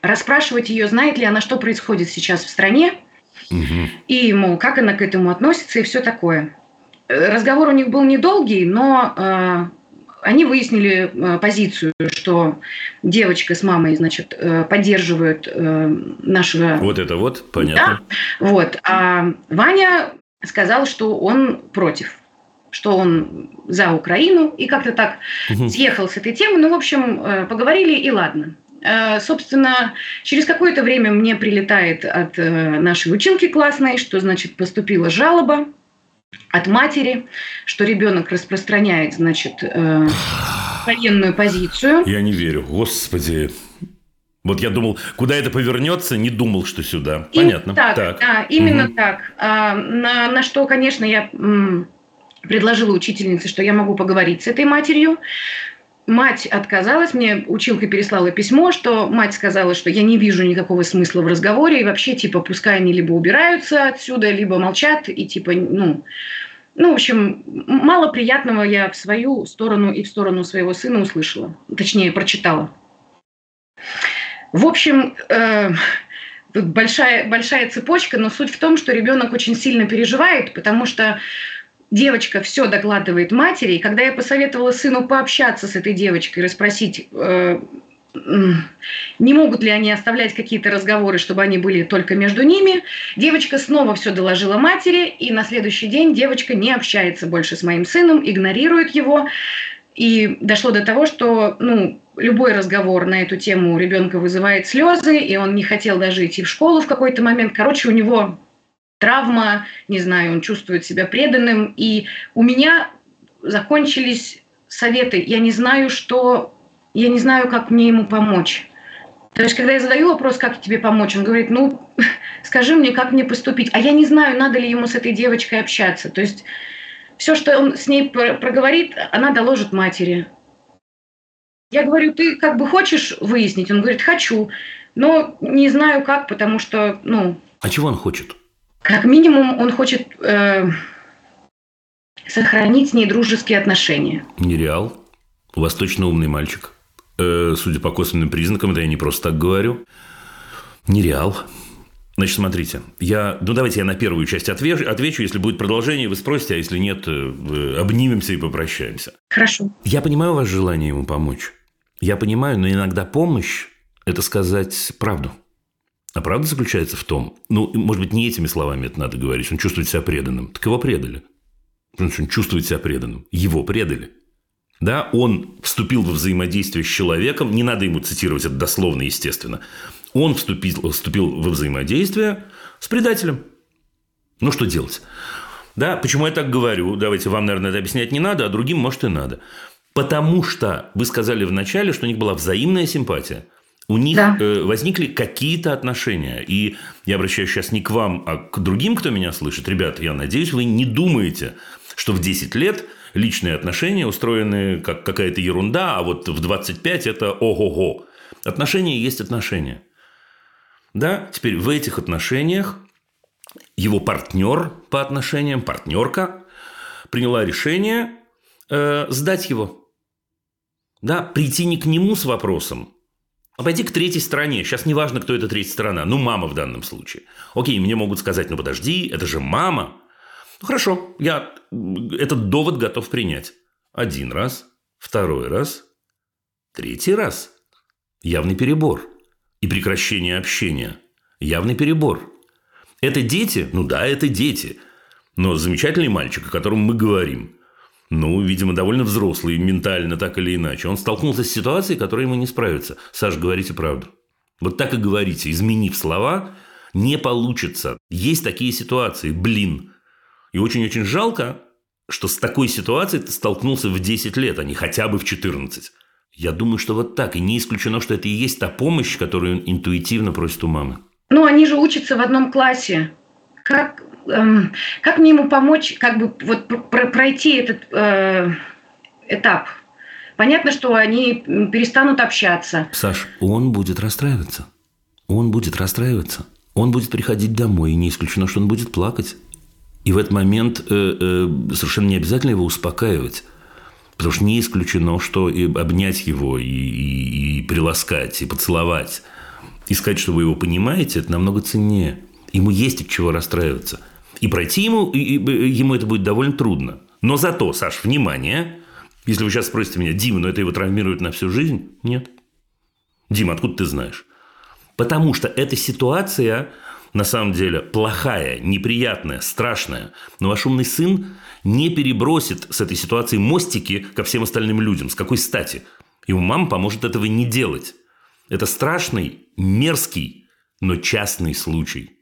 расспрашивать ее, знает ли она, что происходит сейчас в стране, Мгм. и, мол, как она к этому относится и все такое. Разговор у них был недолгий, но э, они выяснили э, позицию, что девочка с мамой, значит, э, поддерживают э, нашего вот это вот, понятно. вот. А Ваня сказал, что он против, что он за Украину, и как-то так Мгм. съехал с этой темы. Ну, в общем, э, поговорили, и ладно. Э, Собственно, через какое-то время мне прилетает от э, нашей училки классной, что, значит, поступила жалоба от матери, что ребенок распространяет, значит, э, военную позицию. Я не верю, господи. Вот я думал, куда это повернется, не думал, что сюда. И- Понятно. Так, да, именно Мгм. так. А, на, на что, конечно, я м, предложила учительнице, что я могу поговорить с этой матерью. Мать отказалась, мне училка переслала письмо, что мать сказала, что я не вижу никакого смысла в разговоре, и вообще, типа, пускай они либо убираются отсюда, либо молчат, и типа, ну, ну, в общем, мало приятного я в свою сторону и в сторону своего сына услышала, точнее, прочитала. В общем, э, тут большая, большая цепочка, но суть в том, что ребенок очень сильно переживает, потому что девочка все докладывает матери. И когда я посоветовала сыну пообщаться с этой девочкой, расспросить, э, не могут ли они оставлять какие-то разговоры, чтобы они были только между ними, девочка снова все доложила матери, и на следующий день девочка не общается больше с моим сыном, игнорирует его. И дошло до того, что ну, любой разговор на эту тему у ребенка вызывает слезы, и он не хотел даже идти в школу в какой-то момент. Короче, у него травма, не знаю, он чувствует себя преданным. И у меня закончились советы. Я не знаю, что... Я не знаю, как мне ему помочь. То есть, когда я задаю вопрос, как тебе помочь, он говорит, ну, скажи мне, как мне поступить. А я не знаю, надо ли ему с этой девочкой общаться. То есть, все, что он с ней про- проговорит, она доложит матери. Я говорю, ты как бы хочешь выяснить? Он говорит, хочу, но не знаю как, потому что, ну, А чего он хочет? Как минимум он хочет э, сохранить с ней дружеские отношения. Нереал. У вас точно умный мальчик. Э, судя по косвенным признакам, да я не просто так говорю. Нереал. Значит, смотрите, я, ну давайте я на первую часть отвечу, отвечу, если будет продолжение, вы спросите, а если нет, э, обнимемся и попрощаемся. Хорошо. Я понимаю ваше желание ему помочь. Я понимаю, но иногда помощь – это сказать правду. А правда заключается в том, ну, может быть, не этими словами это надо говорить, он чувствует себя преданным. Так его предали. Он чувствует себя преданным. Его предали. Да, он вступил во взаимодействие с человеком, не надо ему цитировать это дословно, естественно. Он вступил, вступил во взаимодействие с предателем. Ну, что делать? Да, почему я так говорю? Давайте вам, наверное, это объяснять не надо, а другим, может, и надо. Потому что вы сказали вначале, что у них была взаимная симпатия. У них Да. э, возникли какие-то отношения. И я обращаюсь сейчас не к вам, а к другим, кто меня слышит. Ребята, я надеюсь, вы не думаете, что в 10 лет личные отношения устроены как какая-то ерунда, а вот в 25 это ого-го. Отношения есть отношения. Да, теперь в этих отношениях его партнер по отношениям, партнерка, приняла решение э, сдать его. Да, прийти не к нему с вопросом, пойти к третьей стороне. Сейчас не важно, кто эта третья сторона. Ну, мама в данном случае. Окей, мне могут сказать, ну, подожди, это же мама. Ну, хорошо, я этот довод готов принять. Один раз, второй раз, третий раз. Явный перебор. И прекращение общения. Явный перебор. Это дети? Ну да, это дети. Но замечательный мальчик, о котором мы говорим, ну, видимо, довольно взрослый ментально, так или иначе, он столкнулся с ситуацией, которой ему не справится. Саш, говорите правду. Вот так и говорите, изменив слова, не получится. Есть такие ситуации, блин. И очень-очень жалко, что с такой ситуацией ты столкнулся в 10 лет, а не хотя бы в 14. Я думаю, что вот так. И не исключено, что это и есть та помощь, которую он интуитивно просит у мамы. Ну, они же учатся в одном классе. Как, эм, как мне ему помочь, как бы вот пр- пройти этот э, этап? Понятно, что они перестанут общаться. Саш, он будет расстраиваться. Он будет расстраиваться. Он будет приходить домой, и не исключено, что он будет плакать. И в этот момент э, э, совершенно не обязательно его успокаивать. Потому что не исключено, что и обнять его, и, и, и приласкать, и поцеловать, и сказать, что вы его понимаете, это намного ценнее. Ему есть от чего расстраиваться. И пройти ему, и, ему это будет довольно трудно. Но зато, Саш, внимание, если вы сейчас спросите меня, Дима, но это его травмирует на всю жизнь? Нет. Дима, откуда ты знаешь? Потому что эта ситуация на самом деле плохая, неприятная, страшная. Но ваш умный сын не перебросит с этой ситуации мостики ко всем остальным людям. С какой стати? Ему мама поможет этого не делать. Это страшный, мерзкий, но частный случай.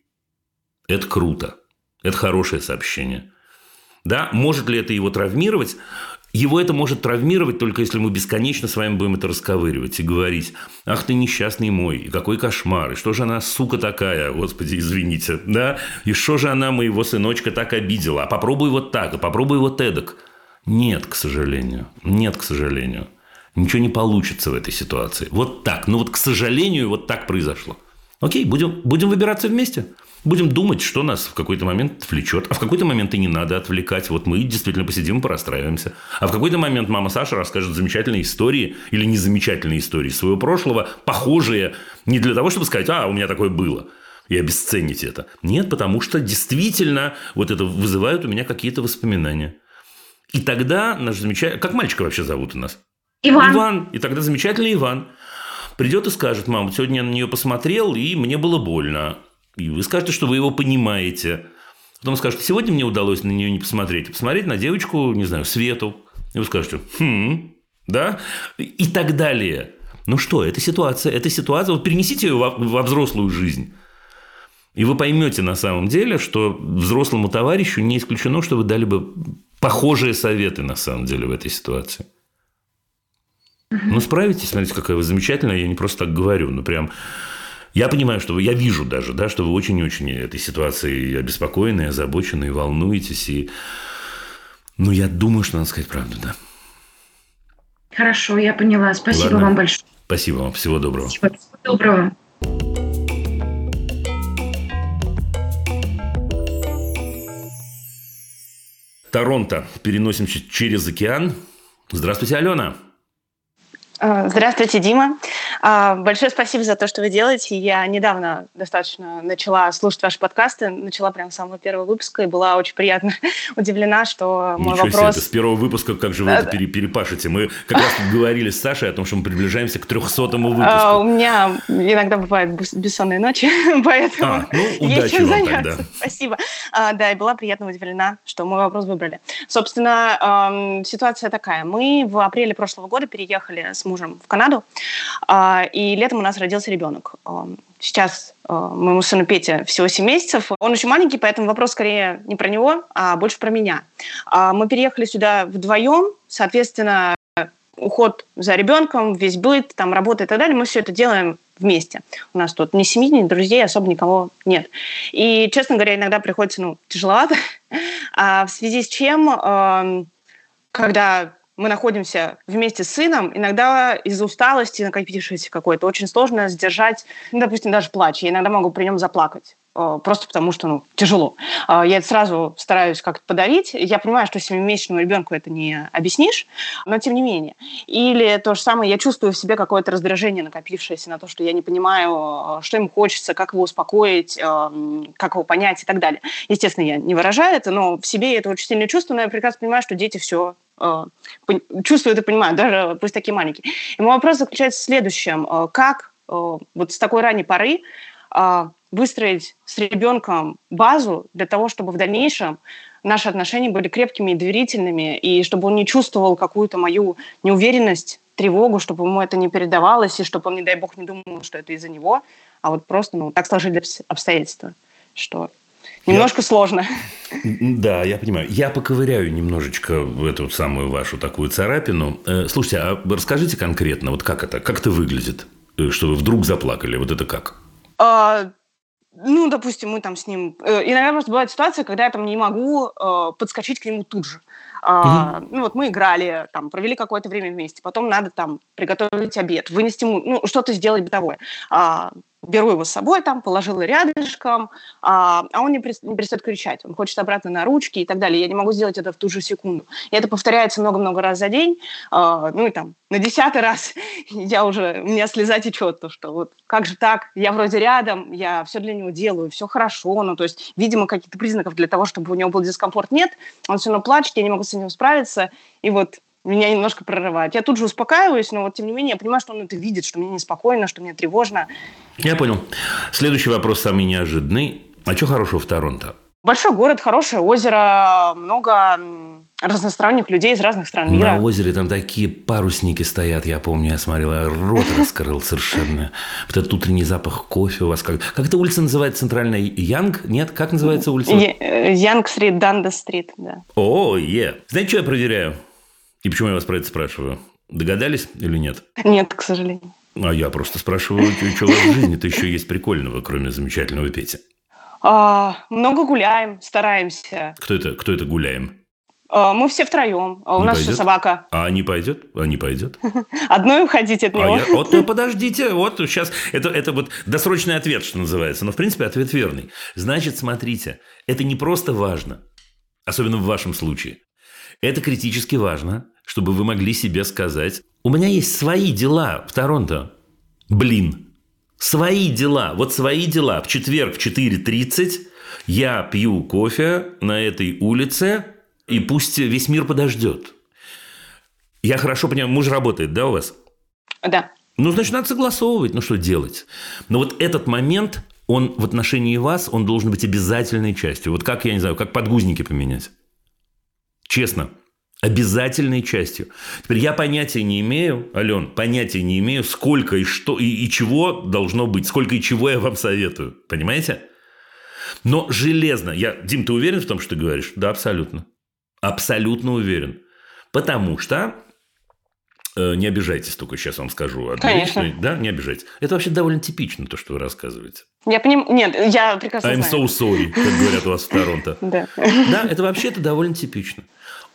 Это круто. Это хорошее сообщение. Да, может ли это его травмировать? Его это может травмировать только если мы бесконечно с вами будем это расковыривать и говорить, ах ты несчастный мой, и какой кошмар, и что же она, сука такая, господи, извините, да, и что же она моего сыночка так обидела, а попробуй вот так, а попробуй вот эдак. Нет, к сожалению, нет, к сожалению. Ничего не получится в этой ситуации. Вот так. Ну вот, к сожалению, вот так произошло. Окей, будем, будем выбираться вместе. Будем думать, что нас в какой-то момент отвлечет, а в какой-то момент и не надо отвлекать. Вот мы действительно посидим и порастраиваемся. А в какой-то момент мама Саша расскажет замечательные истории или незамечательные истории своего прошлого, похожие не для того, чтобы сказать, а, у меня такое было, и обесценить это. Нет, потому что действительно вот это вызывает у меня какие-то воспоминания. И тогда наш замечательный... Как мальчика вообще зовут у нас? Иван. Иван. И тогда замечательный Иван придет и скажет, мам, сегодня я на нее посмотрел, и мне было больно. И вы скажете, что вы его понимаете. Потом скажете, сегодня мне удалось на нее не посмотреть, а посмотреть на девочку, не знаю, Свету. И вы скажете, хм, да? И так далее. Ну что, это ситуация, это ситуация, вот перенесите ее во, во взрослую жизнь. И вы поймете на самом деле, что взрослому товарищу не исключено, что вы дали бы похожие советы на самом деле в этой ситуации. Ну, справитесь, смотрите, какая вы замечательная, я не просто так говорю, ну, прям... Я понимаю, что вы, я вижу даже, да, что вы очень-очень этой ситуацией обеспокоены, озабочены, волнуетесь. И... Ну, я думаю, что надо сказать правду, да. Хорошо, я поняла. Спасибо Ладно. вам большое. Спасибо вам. Всего доброго. Всего доброго. Торонто. Переносимся через океан. Здравствуйте, Алена. А, Здравствуйте, Дима. А, Большое спасибо за то, что вы делаете. Я недавно достаточно начала слушать ваши подкасты, начала прямо с самого первого выпуска и была очень приятно удивлена, что мой Ничего себе, вопрос... это с первого выпуска, как же вы это пере- перепашете? Мы как раз говорили с Сашей о том, что мы приближаемся к 300-му А, У выпуску. меня иногда бывают бес- бессонные ночи, поэтому А, ну, есть чем заняться. тогда. Спасибо. А, Да, и была приятно удивлена, что мой вопрос выбрали. Собственно, ситуация такая. Мы в апреле прошлого года переехали с мужем в Канаду, а, и летом у нас родился ребенок. Сейчас а, моему сыну Пете всего 7 месяцев. Он очень маленький, поэтому вопрос скорее не про него, а больше про меня. А, Мы переехали сюда вдвоем, соответственно, уход за ребенком, весь быт, там, работа и так далее, мы все это делаем вместе. У нас тут ни семьи, ни друзей, особо никого нет. И, честно говоря, иногда приходится, ну, тяжеловато, а в связи с чем, когда мы находимся вместе с сыном, иногда из-за усталости, накопившейся какой-то, очень сложно сдержать, ну, допустим, даже плач. Я иногда могу при нем заплакать. Э, Просто потому что, ну, тяжело. А, Я это сразу стараюсь как-то подавить. Я понимаю, что семимесячному ребенку это не объяснишь, но тем не менее. Или то же самое, я чувствую в себе какое-то раздражение, накопившееся на то, что я не понимаю, э, что ему хочется, как его успокоить, э, как его понять и так далее. Естественно, я не выражаю это, но в себе я это очень сильно чувствую, но я прекрасно понимаю, что дети все чувствуют и понимают, даже пусть такие маленькие. И мой вопрос заключается в следующем. Как вот с такой ранней поры э, выстроить с ребенком базу для того, чтобы в дальнейшем наши отношения были крепкими и доверительными, и чтобы он не чувствовал какую-то мою неуверенность, тревогу, чтобы ему это не передавалось, и чтобы он, не дай бог, не думал, что это из-за него, а вот просто, ну, так сложились обстоятельства, что немножко я... сложно. Да, я понимаю. Я поковыряю немножечко эту самую вашу такую царапину. Э, слушайте, а расскажите конкретно, вот как это, как это выглядит, э, что вы вдруг заплакали, вот это как? А, ну, допустим, мы там с ним... Э, иногда просто бывает ситуация, когда я там не могу э, подскочить к нему тут же. А, ну вот мы играли, там, провели какое-то время вместе, потом надо там приготовить обед, вынести ему, ну, что-то сделать бытовое. А, беру его с собой, там, положила рядышком, а, а он не, не перестает кричать, он хочет обратно на ручки и так далее. Я не могу сделать это в ту же секунду. И это повторяется много-много раз за день, а, ну и там на десятый раз я уже, у меня слеза течет, то что вот как же так, я вроде рядом, я все для него делаю, все хорошо, ну то есть, видимо, каких-то признаков для того, чтобы у него был дискомфорт нет, он все равно плачет, я не могу с этим справиться, и вот меня немножко прорывает. Я тут же успокаиваюсь, но вот тем не менее я понимаю, что он это видит, что мне неспокойно, что мне тревожно. Я понял. Следующий вопрос самый неожиданный. А что хорошего в Торонто? Большой город, хорошее озеро, много разносторонних людей из разных стран мира. На озере там такие парусники стоят, я помню, я смотрел, я рот раскрыл совершенно. Вот этот утренний запах кофе у вас. Как, как эта улица называется центральная? Янг? Нет? Как называется улица? Янг-стрит, Данда-стрит, да. О, е. Знаете, что я проверяю? И почему я вас про это спрашиваю? Догадались или нет? Нет, к сожалению. А я просто спрашиваю, что у вас в жизни-то еще есть прикольного, кроме замечательного Пети? А, много гуляем, стараемся. Кто это, кто это гуляем? А, мы все втроем. А у не нас пойдет? еще собака. А не пойдет? А не пойдет? Одной уходить от него. А я, вот, ну, подождите, вот сейчас, это, это вот досрочный ответ, что называется. Но, в принципе, ответ верный. Значит, смотрите, это не просто важно, особенно в вашем случае. Это критически важно, чтобы вы могли себе сказать, у меня есть свои дела в Торонто. Блин, свои дела, вот свои дела. В четверг в 4.30 я пью кофе на этой улице, и пусть весь мир подождет. Я хорошо понимаю, муж работает, да, у вас? Да. Ну, значит, надо согласовывать, ну, что делать. Но вот этот момент, он в отношении вас, он должен быть обязательной частью. Вот как, я не знаю, как подгузники поменять. Честно обязательной частью. Теперь я понятия не имею, Ален, понятия не имею, сколько и что и, и чего должно быть, сколько и чего я вам советую. Понимаете? Но железно. Я, Дим, ты уверен в том, что ты говоришь? Да, абсолютно. Абсолютно уверен. Потому что э, не обижайтесь, только сейчас вам скажу. Конечно. Да, не обижайтесь. Это вообще довольно типично, то, что вы рассказываете. Я понимаю. Нет, я прекрасно I'm знаю. so sorry, как говорят у вас в Торонто. Да. Да, это вообще-то довольно типично.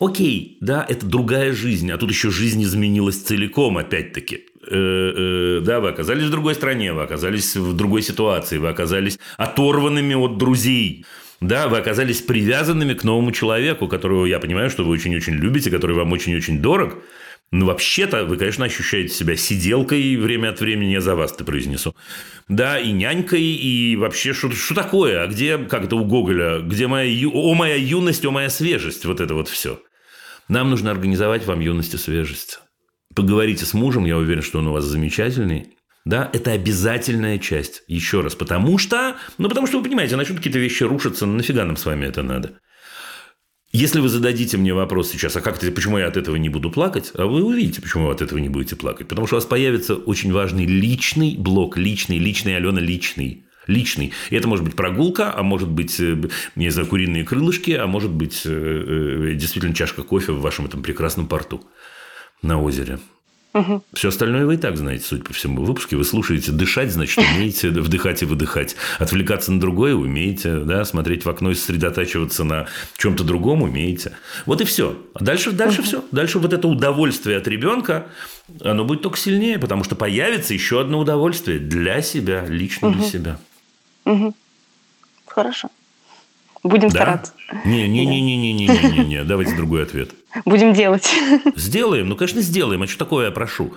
Окей, да, это другая жизнь, а тут еще жизнь изменилась целиком, опять-таки. Э, э, да, вы оказались в другой стране, вы оказались в другой ситуации, вы оказались оторванными от друзей. Да, вы оказались привязанными к новому человеку, которого я понимаю, что вы очень-очень любите, который вам очень-очень дорог. Ну, вообще-то, вы, конечно, ощущаете себя сиделкой время от времени, я за вас это произнесу. Да, и нянькой, и вообще, что, что такое? А где, как это у Гоголя, где моя, о моя юность, о моя свежесть, вот это вот все. Нам нужно организовать вам юность и свежесть. Поговорите с мужем, я уверен, что он у вас замечательный. Да, это обязательная часть. Еще раз. Потому что, ну, потому что вы понимаете, начнут какие-то вещи рушиться, ну, нафига нам с вами это надо? Если вы зададите мне вопрос сейчас, а как ты, почему я от этого не буду плакать, а вы увидите, почему вы от этого не будете плакать. Потому что у вас появится очень важный личный блок, личный, личный, Алена, личный личный. И это может быть прогулка, а может быть, э, не знаю, куриные крылышки, а может быть, э, э, действительно чашка кофе в вашем этом прекрасном порту на озере. Угу. Все остальное вы и так знаете, судя по всему выпуске. Вы слушаете дышать, значит, умеете вдыхать и выдыхать. Отвлекаться на другое умеете, да, смотреть в окно и сосредотачиваться на чем-то другом умеете. Вот и все. А дальше, дальше угу. все. Дальше вот это удовольствие от ребенка, оно будет только сильнее, потому что появится еще одно удовольствие для себя, лично угу. для себя. Угу. Хорошо. Будем да? стараться. Не-не-не-не-не-не-не-не. Давайте другой ответ. Будем делать. Сделаем? Ну, конечно, сделаем. А что такое я прошу?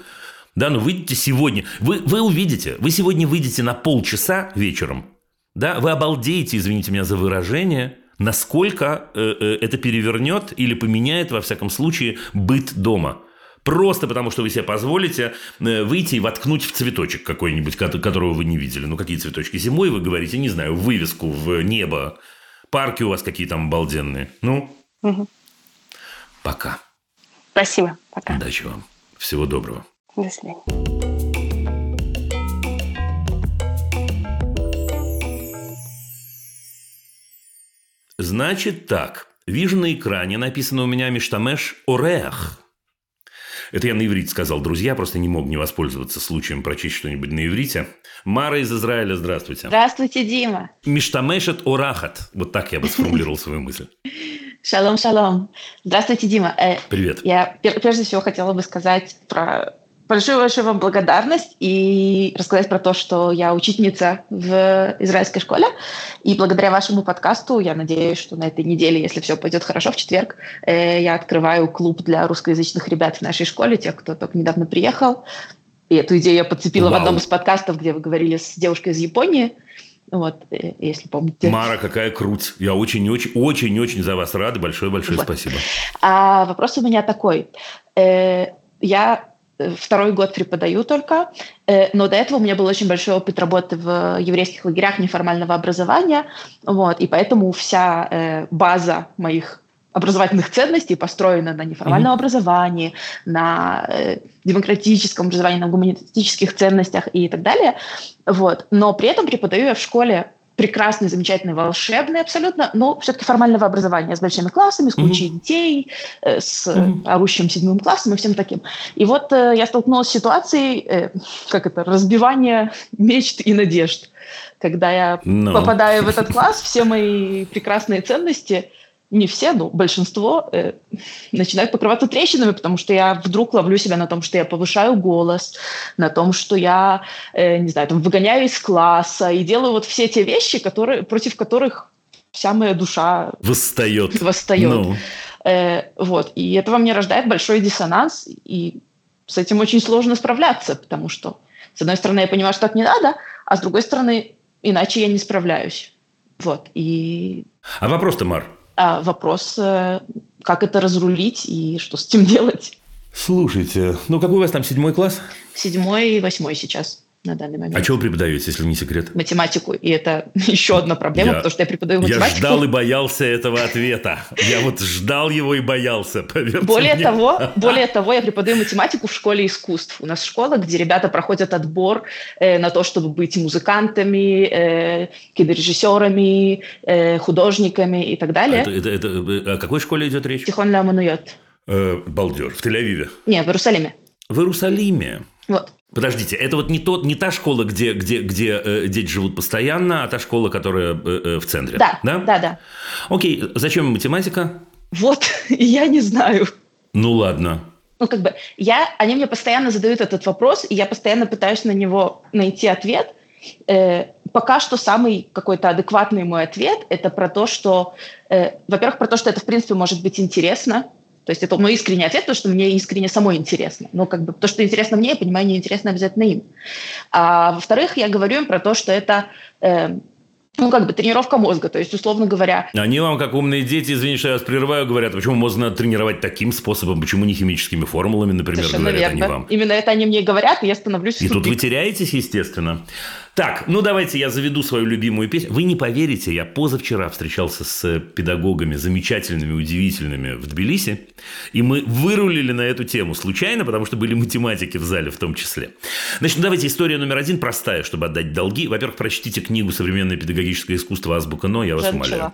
Да, ну выйдите сегодня. Вы, вы увидите. Вы сегодня выйдете на полчаса вечером. Да, вы обалдеете, извините меня за выражение, насколько э, э, это перевернет или поменяет, во всяком случае, быт дома. Просто потому, что вы себе позволите э, выйти и воткнуть в цветочек какой-нибудь, ко- которого вы не видели. Ну, какие цветочки? Зимой вы говорите, не знаю, вывеску в небо. Парки у вас какие там обалденные. Ну, Мгм. пока. Спасибо. Пока. Удачи вам. Всего доброго. До свидания. Значит так. Вижу на экране, написано у меня «Миштамеш Орех». Это я на иврите сказал, друзья, просто не мог не воспользоваться случаем прочесть что-нибудь на иврите. Мара из Израиля, здравствуйте. Здравствуйте, Дима. Миштамешет Орахат. Вот так я бы сформулировал свою мысль. Шалом, шалом. Здравствуйте, Дима. Э, Привет. Я прежде всего хотела бы сказать про большую-большую вам благодарность и рассказать про то, что я учительница в израильской школе. И благодаря вашему подкасту, я надеюсь, что на этой неделе, если все пойдет хорошо, в четверг, э, я открываю клуб для русскоязычных ребят в нашей школе, тех, кто только недавно приехал. И эту идею я подцепила в Вау. одном из подкастов, где вы говорили с девушкой из Японии. Вот, э, если помните. Мара, какая круть. Я очень-очень, очень-очень за вас рад. Большое-большое Вот. спасибо. А вопрос у меня такой. Э, я второй год преподаю только, э, но до этого у меня был очень большой опыт работы в еврейских лагерях неформального образования, вот, и поэтому вся э, база моих образовательных ценностей построена на неформальном образовании, на э, демократическом образовании, на гуманистических ценностях и так далее. Вот. Но при этом преподаю я в школе прекрасный, замечательный, волшебный абсолютно, но все-таки формального образования с большими классами, с кучей детей, э, с Мгм. орущим седьмым классом и всем таким. И вот э, я столкнулась с ситуацией, э, как это, разбивания мечт и надежд. Когда я Ну. попадаю в этот класс, все мои прекрасные ценности, не все, но большинство, э, начинают покрываться трещинами, потому что я вдруг ловлю себя на том, что я повышаю голос, на том, что я, э, не знаю, там, выгоняю из класса и делаю вот все те вещи, которые, против которых вся моя душа Восстает. восстает. Ну, Э, вот. И это во мне рождает большой диссонанс, и с этим очень сложно справляться, потому что, с одной стороны, я понимаю, что так не надо, а с другой стороны, иначе я не справляюсь. Вот. И а вопрос-то, Мар? А вопрос, э, как это разрулить и что с этим делать. Слушайте, ну какой у вас там седьмой класс? Седьмой и восьмой сейчас на данный момент. А что вы преподаете, если не секрет? Математику. И это еще одна проблема, Я- потому что я преподаю Я математику. ждал и боялся этого ответа. Я вот ждал его и боялся, поверьте Более мне. того, более того, я преподаю математику в школе искусств. У нас школа, где ребята проходят отбор э, на то, чтобы быть музыкантами, э, кинорежиссерами, э, художниками и так А далее. это- это- это- о какой школе идет речь? Тихон Ля Мануйот. Э, балдеж. В Тель-Авиве. Не, в Иерусалиме. В Иерусалиме. Вот. Подождите, это вот не, тот, не та школа, где, где, где э, дети живут постоянно, а та школа, которая э, э, в центре. Да, да? да, да. Окей, зачем математика? Вот, я не знаю. Ну ладно. Ну, как бы, я, они мне постоянно задают этот вопрос, и я постоянно пытаюсь на него найти ответ. Э, пока что самый какой-то адекватный мой ответ – это про то, что, э, во-первых, про то, что это, в принципе, может быть интересно. То есть это мой искренний ответ, потому что мне искренне самой интересно. Но как бы то, что интересно мне, я понимаю, не интересно обязательно им. А во-вторых, я говорю им про то, что это, э, ну, как бы тренировка мозга. То есть, условно говоря, Они вам, как умные дети, извините, что я вас прерываю, говорят, почему мозг надо тренировать таким способом, почему не химическими формулами, например, совершенно говорят верно. они вам. Именно это они мне говорят, и я становлюсь И тут тупик. вы теряетесь, естественно. Так, ну давайте я заведу свою любимую песню. Вы не поверите, я позавчера встречался с педагогами замечательными, удивительными в Тбилиси, и мы вырулили на эту тему случайно, потому что были математики в зале в том числе. Значит, ну, давайте история номер один простая, чтобы отдать долги. Во-первых, прочтите книгу «Современное педагогическое искусство. Азбука Но», я вас Уже умоляю.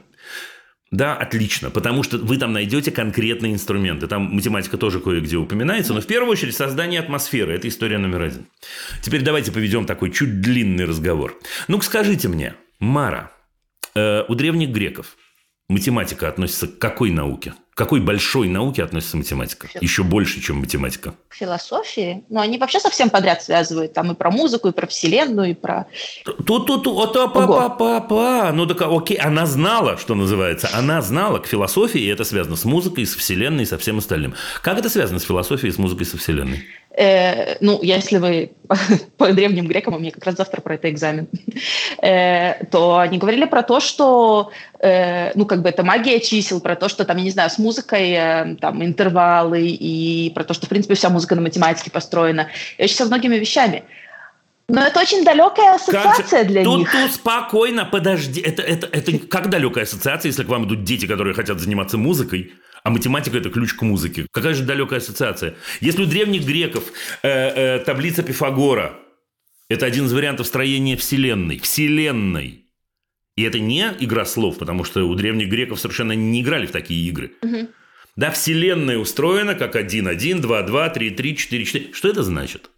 Да, отлично, потому что вы там найдете конкретные инструменты. Там математика тоже кое-где упоминается, но в первую очередь создание атмосферы. Это история номер один. Теперь давайте поведем такой чуть длинный разговор. Ну-ка скажите мне, Мара, э, у древних греков математика относится к какой науке? К какой большой науке относится математика? Еще больше, чем математика. к философии, но они вообще совсем подряд связывают, там и про музыку, и про вселенную, и про... Тут-тут, вот, а, па, па, па, па. Ну, так, окей, она знала, что называется. Она знала к философии, и это связано с музыкой, с вселенной, и со всем остальным. Как это связано с философией, с музыкой, со вселенной? Э, ну, если вы по древним грекам, у меня как раз завтра про это экзамен, э, то они говорили про то, что, э, ну, как бы это магия чисел, про то, что там, я не знаю, с музыкой э, там интервалы, и про то, что, в принципе, вся музыка на математике построена, и очень со многими вещами. Но это очень далекая ассоциация для тут, них. Тут спокойно, подожди. Это, это, это как далекая ассоциация, если к вам идут дети, которые хотят заниматься музыкой, а математика – это ключ к музыке. Какая же далекая ассоциация? Если у древних греков э, э, таблица Пифагора – это один из вариантов строения Вселенной. Вселенной. И это не игра слов, потому что у древних греков совершенно не играли в такие игры. Да, Вселенная устроена как 1, 1, 2, 2, 3, 3, 4, 4. Что это значит?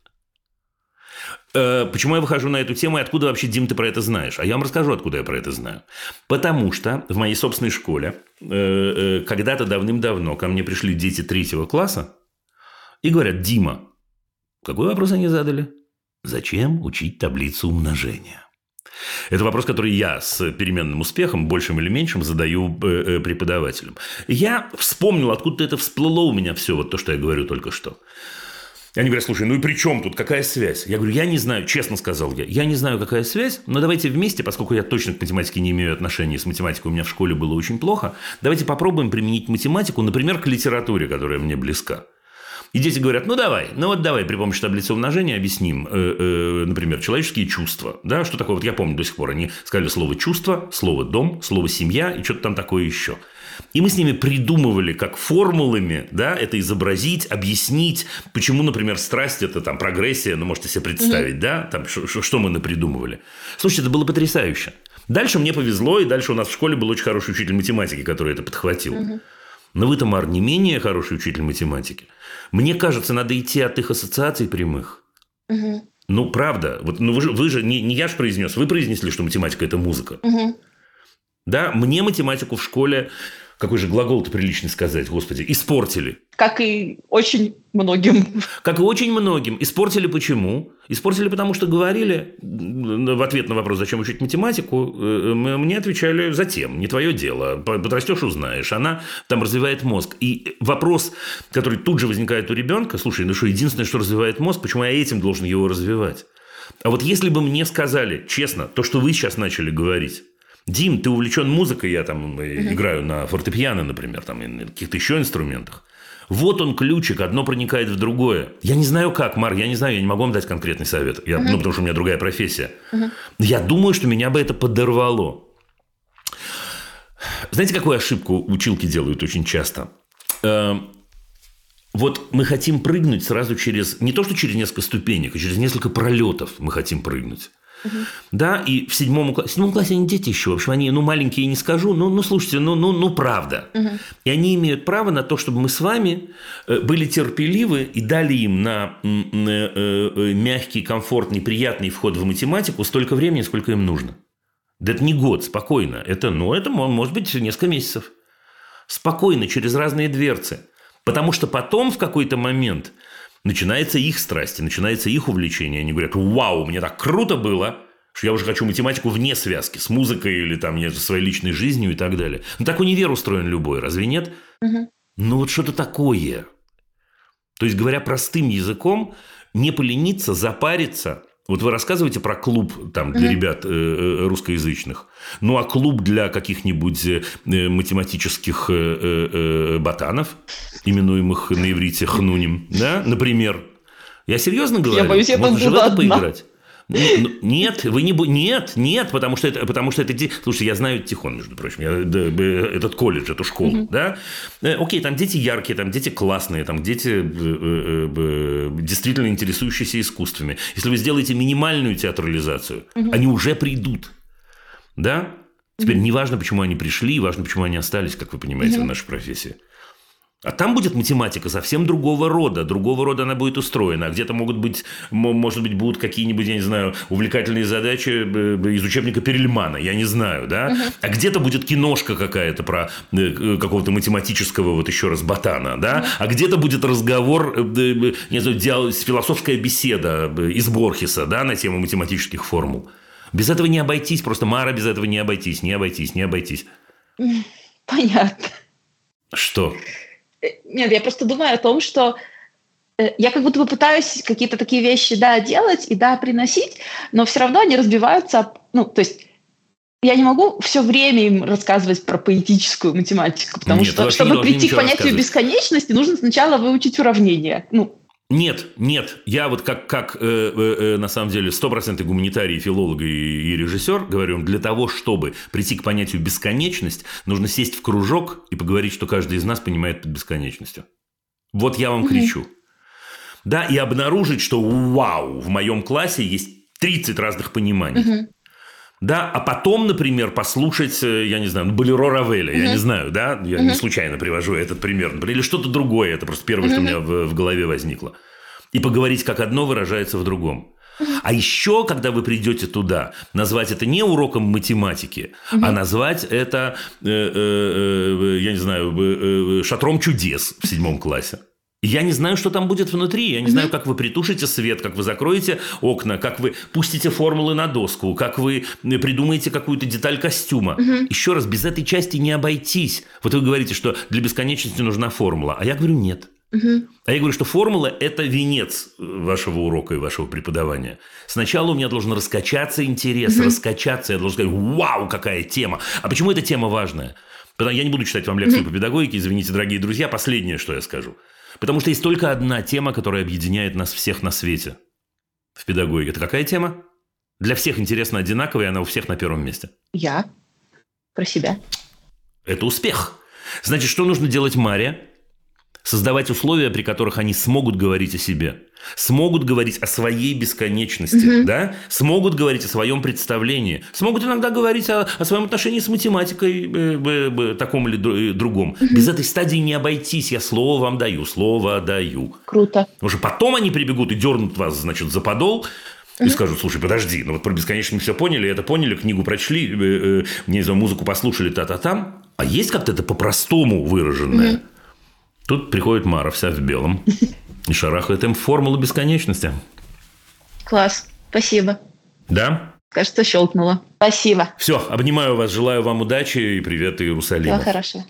Э, Почему я выхожу на эту тему и откуда вообще, Дим, ты про это знаешь? А я вам расскажу, откуда я про это знаю. Потому что в моей собственной школе э, э, когда-то давным-давно ко мне пришли дети третьего класса и говорят, Дима, какой вопрос они задали? Зачем учить таблицу умножения? Это вопрос, который я с переменным успехом, большим или меньшим, задаю преподавателям. Я вспомнил, откуда это всплыло у меня все, вот то, что я говорю только что. Они говорят, слушай, ну и при чем тут, какая связь? Я говорю, я не знаю, честно сказал я, я не знаю, какая связь, но давайте вместе, поскольку я точно к математике не имею отношения, с математикой у меня в школе было очень плохо, давайте попробуем применить математику, например, к литературе, которая мне близка. И дети говорят, ну давай, ну вот давай при помощи таблицы умножения объясним, э, э, например, человеческие чувства. Да, что такое? Вот я помню до сих пор, они сказали слово чувство, слово дом, слово семья и что-то там такое еще. И мы с ними придумывали, как формулами, да, это изобразить, объяснить, почему, например, страсть – это там прогрессия, ну, можете себе представить, да, там, ш- ш- что мы напридумывали. Слушайте, это было потрясающе. Дальше мне повезло, и дальше у нас в школе был очень хороший учитель математики, который это подхватил. Но вы, Тамар, не менее хороший учитель математики. Мне кажется, надо идти от их ассоциаций прямых. Мгм. Ну, правда. Вот, ну, вы же, вы же не, не я же произнес, вы произнесли, что математика – это музыка. Мгм. Да, мне математику в школе, какой же глагол-то приличный сказать, господи, испортили. Как и очень многим. Как и очень многим. Испортили почему? Испортили потому, что говорили в ответ на вопрос, зачем учить математику, э, м- мне отвечали, затем, не твое дело, подрастешь, узнаешь. Она там развивает мозг. И вопрос, который тут же возникает у ребенка, слушай, ну что, единственное, что развивает мозг, почему я этим должен его развивать? А вот если бы мне сказали, честно, то, что вы сейчас начали говорить, Дим, ты увлечен музыкой, я там э, играю на фортепиано, например, там, и на каких-то еще инструментах. Вот он ключик, одно проникает в другое. Я не знаю как, Мар, я не знаю, я не могу вам дать конкретный совет. Я, Ну, потому что у меня другая профессия. Я думаю, что меня бы это подорвало. Знаете, какую ошибку училки делают очень часто? Эм, Вот мы хотим прыгнуть сразу через, не то что через несколько ступенек, а через несколько пролетов мы хотим прыгнуть. Да, и в седьмом, кла- в седьмом классе они дети еще, в общем, они, ну, маленькие, не скажу, ну, ну слушайте, ну, ну, ну, правда. И они имеют право на то, чтобы мы с вами э, были терпеливы и дали им на э, э, мягкий, комфортный, приятный вход в математику столько времени, сколько им нужно. Да это не год, спокойно. Это, ну, это мо- может быть несколько месяцев. Спокойно, через разные дверцы. Потому что потом в какой-то момент начинается их страсть, и начинается их увлечение. Они говорят, вау, мне так круто было, что я уже хочу математику вне связки с музыкой или там не знаю, своей личной жизнью и так далее. Ну, так универ устроен любой, разве нет? Ну, вот что-то такое. То есть, говоря простым языком, не полениться, запариться. Вот вы рассказываете про клуб там, для ребят э, э, русскоязычных. Ну, а клуб для каких-нибудь э, математических э, э, э, ботанов, именуемых на иврите хнуним, да, например. Я серьезно говорю? боюсь, я Можно там же в буду это поиграть. Нет, вы не нет, нет, потому что это, потому что это, слушайте, я знаю Тихон, между прочим, я, этот колледж, эту школу, да, Э, окей, там дети яркие, там дети классные, там дети э, э, действительно интересующиеся искусствами. Если вы сделаете минимальную театрализацию, они уже придут, да. Теперь не важно, почему они пришли, важно, почему они остались, как вы понимаете, в нашей профессии. А там будет математика совсем другого рода. Другого рода она будет устроена. А где-то могут быть, мо- может быть, будут какие-нибудь, я не знаю, увлекательные задачи э, э, из учебника Перельмана, я не знаю, да? А где-то будет киношка какая-то про э, какого-то математического, вот еще раз, ботана, да? А где-то будет разговор, не знаю, диал- философская беседа из Борхеса, да, на тему математических формул. Без этого не обойтись, просто Мара без этого не обойтись, не обойтись, не обойтись. Понятно. Что? Э, Нет, я просто думаю о том, что э, я как будто бы пытаюсь какие-то такие вещи, да, делать и, да, приносить, но все равно они разбиваются, ну, то есть я не могу все время им рассказывать про поэтическую математику, потому Нет, что, чтобы прийти к понятию бесконечности, нужно сначала выучить уравнение. Ну, Нет, нет, я вот как, как э, э, э, на самом деле, стопроцентный гуманитарий, филолог и, и режиссер, говорю, вам, для того, чтобы прийти к понятию бесконечность, нужно сесть в кружок и поговорить, что каждый из нас понимает под бесконечностью. Вот я вам кричу. Да, и обнаружить, что вау, в моем классе есть 30 разных пониманий. Да, а потом, например, послушать, э, я не знаю, ну, Болеро Равеля, я не знаю, да, я не случайно привожу этот пример, например, или что-то другое, это просто первое, что у меня в, в голове возникло. И поговорить, как одно выражается в другом. А еще, когда вы придете туда, назвать это не уроком математики, а назвать это, э, э, э, я не знаю, шатром чудес в седьмом классе. Я не знаю, что там будет внутри. Я не знаю, как вы притушите свет, как вы закроете окна, как вы пустите формулы на доску, как вы придумаете какую-то деталь костюма. Еще раз, без этой части не обойтись. Вот вы говорите, что для бесконечности нужна формула. А я говорю, нет. А я говорю, что формула – это венец вашего урока и вашего преподавания. Сначала у меня должен раскачаться интерес, раскачаться. Я должен сказать, вау, какая тема. А почему эта тема важная? Потому я не буду читать вам лекцию по педагогике, извините, дорогие друзья. Последнее, что я скажу. Потому что есть только одна тема, которая объединяет нас всех на свете в педагогике. Это какая тема? Для всех интересно одинаково, и она у всех на первом месте. я про себя. Это успех. Значит, что нужно делать Маре? Создавать условия, при которых они смогут говорить о себе, смогут говорить о своей бесконечности, да? смогут говорить о своем представлении, смогут иногда говорить о, о своем отношении с математикой, э, э, э, таком или э, другом. Без этой стадии не обойтись. Я слово вам даю, слово даю. Круто. Что потом они прибегут и дернут вас, значит, за подол и скажут, слушай, подожди, ну вот про бесконечность все поняли, это поняли, книгу прочли, э, э, не знаю, музыку послушали, та-та-там. А есть как-то это по-простому выраженное? Тут приходит Мара вся в белом и шарахает им формулу бесконечности. Класс. Спасибо. Да? Кажется, щелкнуло. Спасибо. Все, обнимаю вас, желаю вам удачи и привет Иерусалиму. Всего хорошего.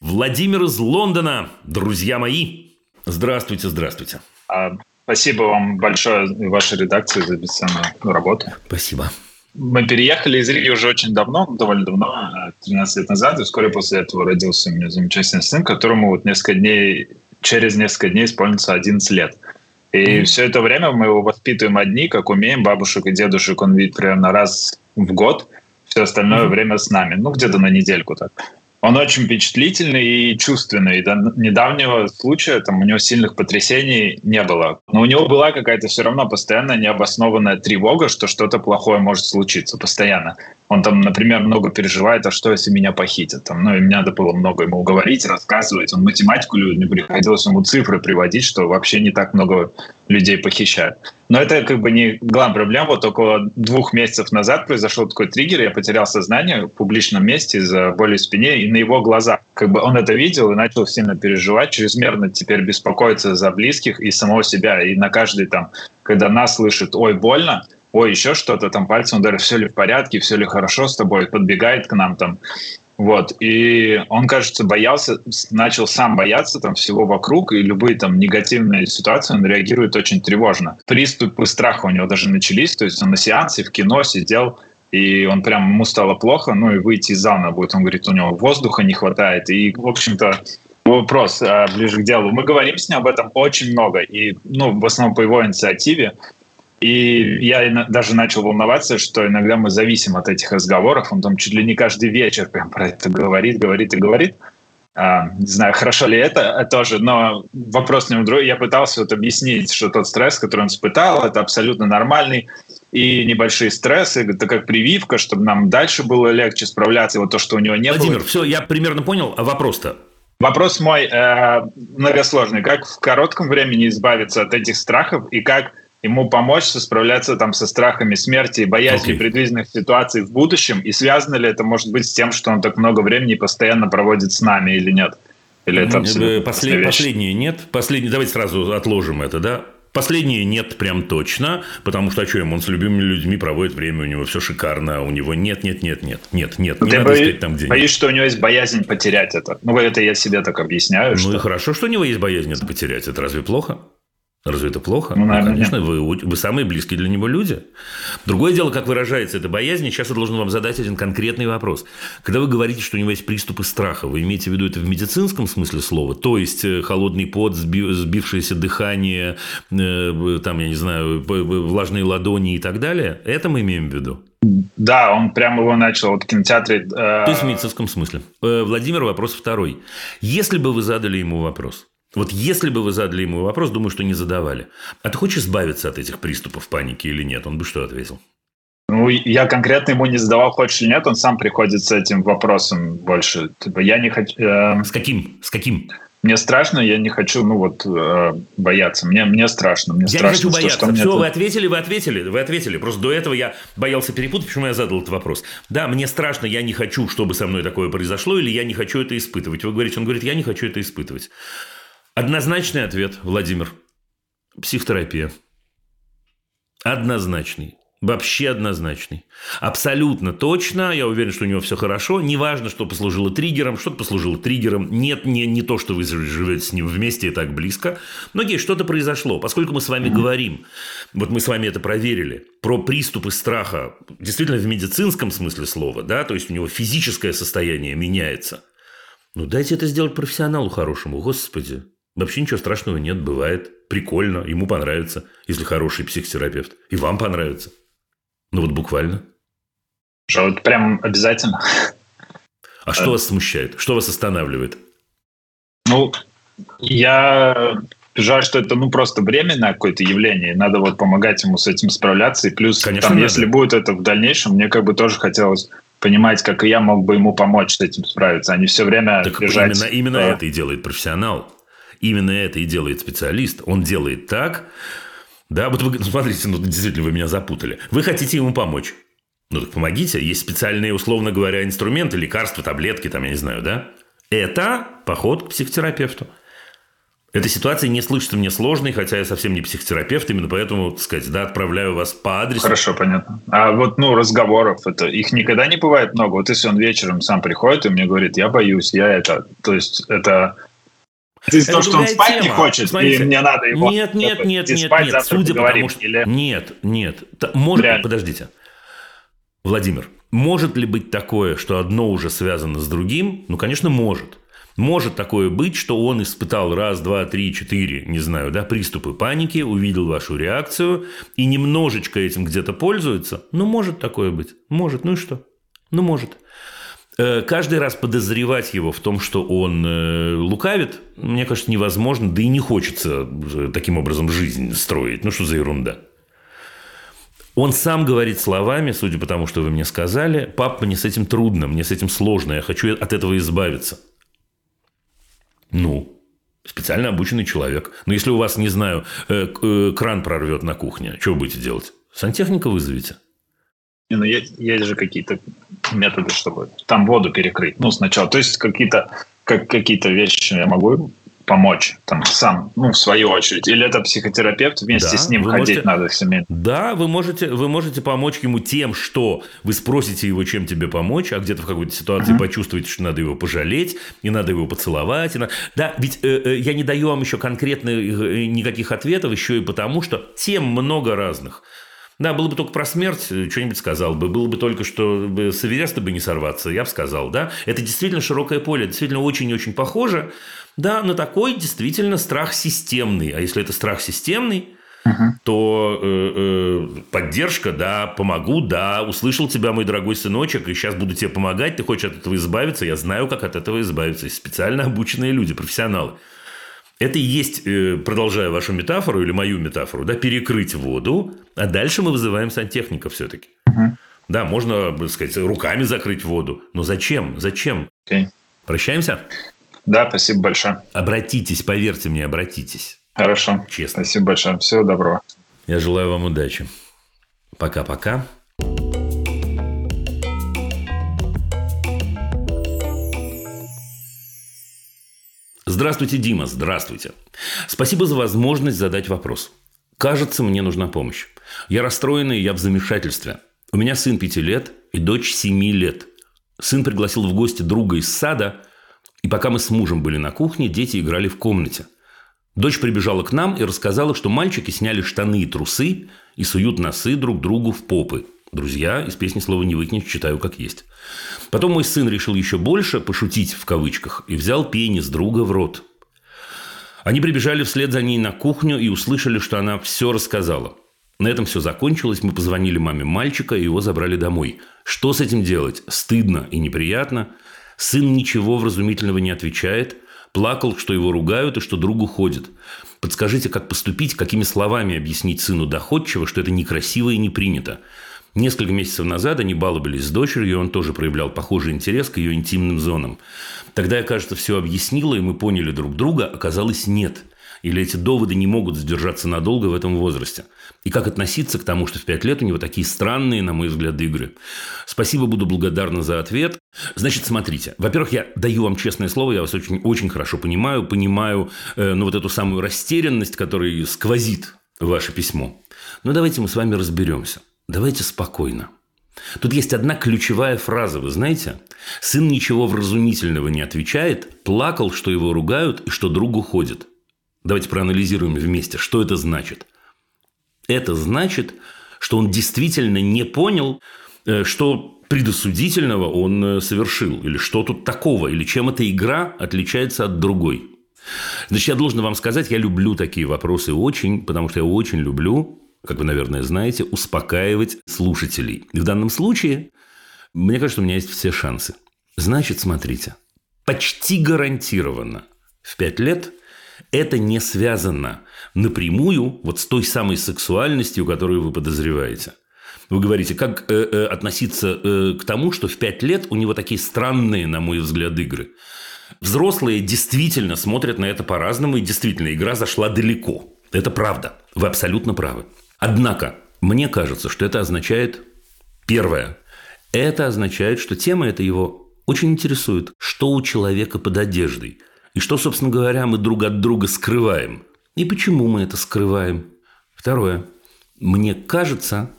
Владимир из Лондона, друзья мои. Здравствуйте, здравствуйте. А, Спасибо вам большое и вашей редакции за бесценную работу. Спасибо. Мы переехали из Риги уже очень давно, довольно давно, э, 13 лет назад, и вскоре после этого родился у меня замечательный сын, которому вот несколько дней, через несколько дней исполнится 11 лет. И все это время мы его воспитываем одни, как умеем, бабушек и дедушек. Он видит примерно раз в год, все остальное время с нами, ну где-то на недельку так. Он очень впечатлительный и чувственный. И до недавнего случая там, у него сильных потрясений не было. Но у него была какая-то все равно постоянная необоснованная тревога, что что-то плохое может случиться постоянно. Он там, например, много переживает, а что, если меня похитят? Там, ну, и мне надо было много ему говорить, рассказывать. Он математику любит, мне приходилось ему цифры приводить, что вообще не так много людей похищают. Но это как бы не главная проблема. Вот около двух месяцев назад произошел такой триггер. Я потерял сознание в публичном месте из-за боли в спине и на его глазах. Как бы он это видел и начал сильно переживать, чрезмерно теперь беспокоиться за близких и самого себя. И на каждый там, когда нас слышит «Ой, больно», ой, еще что-то, там пальцем ударит, все ли в порядке, все ли хорошо с тобой, подбегает к нам там. Вот. И он, кажется, боялся, начал сам бояться там всего вокруг, и любые там негативные ситуации он реагирует очень тревожно. Приступы страха у него даже начались, то есть он на сеансе в кино сидел, и он прям, ему стало плохо, ну и выйти из зала будет. Он говорит, у него воздуха не хватает. И, в общем-то, вопрос а, ближе к делу. Мы говорим с ним об этом очень много, и, ну, в основном по его инициативе. И я даже начал волноваться, что иногда мы зависим от этих разговоров. Он там чуть ли не каждый вечер прям про это говорит, говорит и говорит. А, не знаю, хорошо ли это тоже, но вопрос не другой. Я пытался вот объяснить, что тот стресс, который он испытал, это абсолютно нормальный. И небольшие стрессы, это как прививка, чтобы нам дальше было легче справляться. Вот то, что у него не Владимир, было. все, я примерно понял. А вопрос-то? Вопрос мой э, многосложный. Как в коротком времени избавиться от этих страхов и как ему помочь справляться там со страхами смерти и боязнью Окей. предвиденных ситуаций в будущем? И связано ли это, может быть, с тем, что он так много времени постоянно проводит с нами или нет? Или это Э, абсолютно послед- разные вещи? Последнее нет. Последнее, давайте сразу отложим это, да? Последнее нет прям точно, потому что, а что, он с любимыми людьми проводит время, у него все шикарно, у него нет, нет, нет, нет, нет, нет, не Ты надо бои- искать там, где нет. боюсь, что у него есть боязнь потерять это. Ну, это я себе так объясняю, Ну что... и хорошо, что у него есть боязнь это потерять. Это разве плохо? Разве это плохо? Ну, наверное, конечно, вы, вы самые близкие для него люди. Другое дело, как выражается эта боязнь. Сейчас я должен вам задать один конкретный вопрос. Когда вы говорите, что у него есть приступы страха, вы имеете в виду это в медицинском смысле слова? То есть, э, холодный пот, сби- сбившееся дыхание, э, там, я не знаю, влажные ладони и так далее? Это мы имеем в виду? Да, он прям его начал вот в кинотеатре... э, То есть в медицинском смысле. Э, Владимир, вопрос второй. Если бы вы задали ему вопрос, вот если бы вы задали ему вопрос, думаю, что не задавали. А ты хочешь избавиться от этих приступов паники или нет? Он бы что ответил? Ну, я конкретно ему не задавал, хочешь или нет, он сам приходит с этим вопросом больше. Типа, я не хочу... э, С каким? С каким? мне страшно, я не хочу, ну вот, э, бояться. Мне, мне страшно. Мне Я не страшно, хочу что- бояться. что мне Все, тут- вы ответили, вы ответили, вы ответили. Просто до этого я боялся перепутать, почему я задал этот вопрос. Да, мне страшно, я не хочу, чтобы со мной такое произошло, или я не хочу это испытывать. Вы говорите, он говорит, я не хочу это испытывать. Однозначный ответ, Владимир. Психотерапия. Однозначный. Вообще однозначный. Абсолютно точно. Я уверен, что у него все хорошо. Неважно, что послужило триггером. Что-то послужило триггером. Нет, не, не то, что вы живете с ним вместе и так близко. Но окей, что-то произошло. Поскольку мы с вами говорим, вот мы с вами это проверили, про приступы страха, действительно в медицинском смысле слова, да, то есть у него физическое состояние меняется. Ну, дайте это сделать профессионалу хорошему, господи. Вообще ничего страшного нет, бывает. Прикольно, ему понравится, если хороший психотерапевт. И вам понравится. Ну, вот буквально. Что, вот прям обязательно. А что вас смущает? Что вас останавливает? Ну, я жаль, что это ну просто временное какое-то явление. Надо вот помогать ему с этим справляться. И плюс, Конечно, там, надо. если будет это в дальнейшем, мне как бы тоже хотелось понимать, как и я мог бы ему помочь с этим справиться, а не все время Так лежать. именно, именно э, это и делает профессионал. Именно это и делает специалист. Он делает так... Да, вот вы, ну, смотрите, ну, действительно, вы меня запутали. Вы хотите ему помочь. Ну, так помогите. Есть специальные, условно говоря, инструменты, лекарства, таблетки, там, я не знаю, да? Это поход к психотерапевту. Эта ситуация не слышится мне сложной, хотя я совсем не психотерапевт, именно поэтому, так сказать, да, отправляю вас по адресу. Хорошо, понятно. А вот, ну, разговоров, это их никогда не бывает много. Вот если он вечером сам приходит и мне говорит, я боюсь, я это... То есть это... Из Это того, что он спать не тема. хочет, Смотрите. и мне надо его... Нет, нет, нет, нет, спать, нет. Судя по поговорим. тому, что... Или... Нет, нет. Может, Реально. подождите. Владимир, может ли быть такое, что одно уже связано с другим? Ну, конечно, может. Может такое быть, что он испытал раз, два, три, четыре, не знаю, да, приступы паники, увидел вашу реакцию и немножечко этим где-то пользуется. Ну, может такое быть. Может. Ну и что? Ну, может. Э, Каждый раз подозревать его в том, что он э, лукавит, мне кажется, невозможно, да и не хочется э, таким образом жизнь строить. Ну, что за ерунда? Он сам говорит словами, судя по тому, что вы мне сказали, пап, мне с этим трудно, мне с этим сложно, я хочу от этого избавиться. Ну, специально обученный человек. Но если у вас, не знаю, кран прорвет на кухне, что будете делать? Сантехника вызовете? Ну, есть, есть же какие-то методы, чтобы там воду перекрыть. Ну, сначала. То есть какие-то как, какие-то вещи я могу помочь там сам, ну, в свою очередь. Или это психотерапевт, вместе Да, с ним ходить можете- надо семейно. Да, вы можете, вы можете помочь ему тем, что вы спросите его, чем тебе помочь, а где-то в какой-то ситуации почувствуете, что надо его пожалеть, и надо его поцеловать. И на- Да, ведь э, э, я не даю вам еще конкретно э, никаких ответов, еще и потому, что тем много разных. Да, было бы только про смерть, э, что-нибудь сказал бы. Было бы только, что с Эвереста бы не сорваться, я бы сказал, да. Это действительно широкое поле, действительно очень-очень похоже, да, на такой действительно страх системный. А если это страх системный, то э, э, поддержка, да, помогу, да, услышал тебя, мой дорогой сыночек, и сейчас буду тебе помогать, ты хочешь от этого избавиться, я знаю, как от этого избавиться. Специально обученные люди, профессионалы. Это и есть, э, продолжая вашу метафору или мою метафору, да, перекрыть воду, а дальше мы вызываем сантехника все-таки. Да, можно, так сказать, руками закрыть воду. Но зачем? Зачем? Окей. Прощаемся? Да, спасибо большое. Обратитесь, поверьте мне, обратитесь. Хорошо. Честно. Спасибо большое. Всего доброго. Я желаю вам удачи. Пока-пока. Здравствуйте, Дима, здравствуйте. Спасибо за возможность задать вопрос. Кажется, мне нужна помощь. Я расстроенный, я в замешательстве. У меня сын пяти лет и дочь семи лет. Сын пригласил в гости друга из сада, и пока мы с мужем были на кухне, дети играли в комнате. Дочь прибежала к нам и рассказала, что мальчики сняли штаны и трусы и суют носы друг другу в попы. Друзья, из песни слова не выкинешь, читаю как есть. Потом мой сын решил еще больше пошутить в кавычках и взял пенис друга в рот. Они прибежали вслед за ней на кухню и услышали, что она все рассказала. На этом все закончилось. Мы позвонили маме мальчика, и его забрали домой. Что с этим делать? Стыдно и неприятно. Сын ничего вразумительного не отвечает. Плакал, что его ругают и что другу ходит. Подскажите, как поступить, какими словами объяснить сыну доходчиво, что это некрасиво и не принято. Несколько месяцев назад они баловались с дочерью, и он тоже проявлял похожий интерес к ее интимным зонам. Тогда я, кажется, все объяснила, и мы поняли друг друга, оказалось нет. Или эти доводы не могут задержаться надолго в этом возрасте. И как относиться к тому, что в пять лет у него такие странные, на мой взгляд, игры. Спасибо, буду благодарна за ответ. Значит, смотрите. Во-первых, я даю вам честное слово, я вас очень, очень хорошо понимаю, понимаю э, ну, вот эту самую растерянность, которая сквозит ваше письмо. Но давайте мы с вами разберемся. Давайте спокойно. Тут есть одна ключевая фраза, вы знаете? Сын ничего вразумительного не отвечает, плакал, что его ругают и что друг уходит. Давайте проанализируем вместе, что это значит. Это значит, что он действительно не понял, э, что предосудительного он э, совершил, или что тут такого, или чем эта игра отличается от другой. Значит, я должен вам сказать, я люблю такие вопросы очень, потому что я очень люблю как вы, наверное, знаете, успокаивать слушателей. И в данном случае, мне кажется, у меня есть все шансы. Значит, смотрите, почти гарантированно в пять лет это не связано напрямую вот с той самой сексуальностью, которую вы подозреваете. Вы говорите, как э, э, относиться э, к тому, что в пять лет у него такие странные, на мой взгляд, игры. Взрослые действительно смотрят на это по-разному, и действительно игра зашла далеко. Это правда. Вы абсолютно правы. Однако, мне кажется, что это означает первое. Это означает, что тема эта его очень интересует. Что у человека под одеждой? И что, собственно говоря, мы друг от друга скрываем? И почему мы это скрываем? Второе. Мне кажется,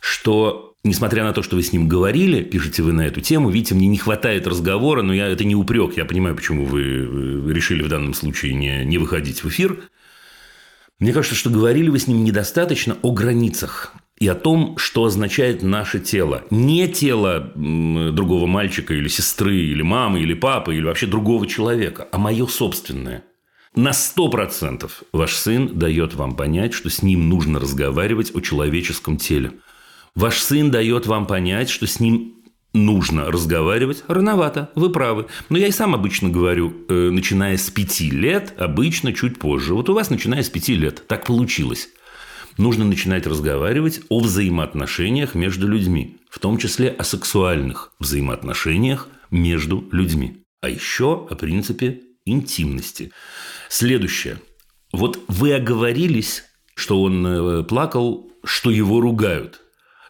что Несмотря на то, что вы с ним говорили, пишете вы на эту тему, видите, мне не хватает разговора, но я, это не упрек. Я понимаю, почему вы решили в данном случае не, не выходить в эфир. Мне кажется, что говорили вы с ним недостаточно о границах и о том, что означает наше тело. Не тело другого мальчика или сестры, или мамы, или папы, или вообще другого человека, а мое собственное. На сто процентов ваш сын дает вам понять, что с ним нужно разговаривать о человеческом теле. Ваш сын дает вам понять, что с ним нужно разговаривать рановато, вы правы. Но я и сам обычно говорю, э, начиная с пяти лет, обычно чуть позже. Вот у вас начиная с пяти лет. Так получилось. Нужно начинать разговаривать о взаимоотношениях между людьми, в том числе о сексуальных взаимоотношениях между людьми. А еще о принципе интимности. Следующее. Вот вы оговорились, что он э, плакал, что его ругают.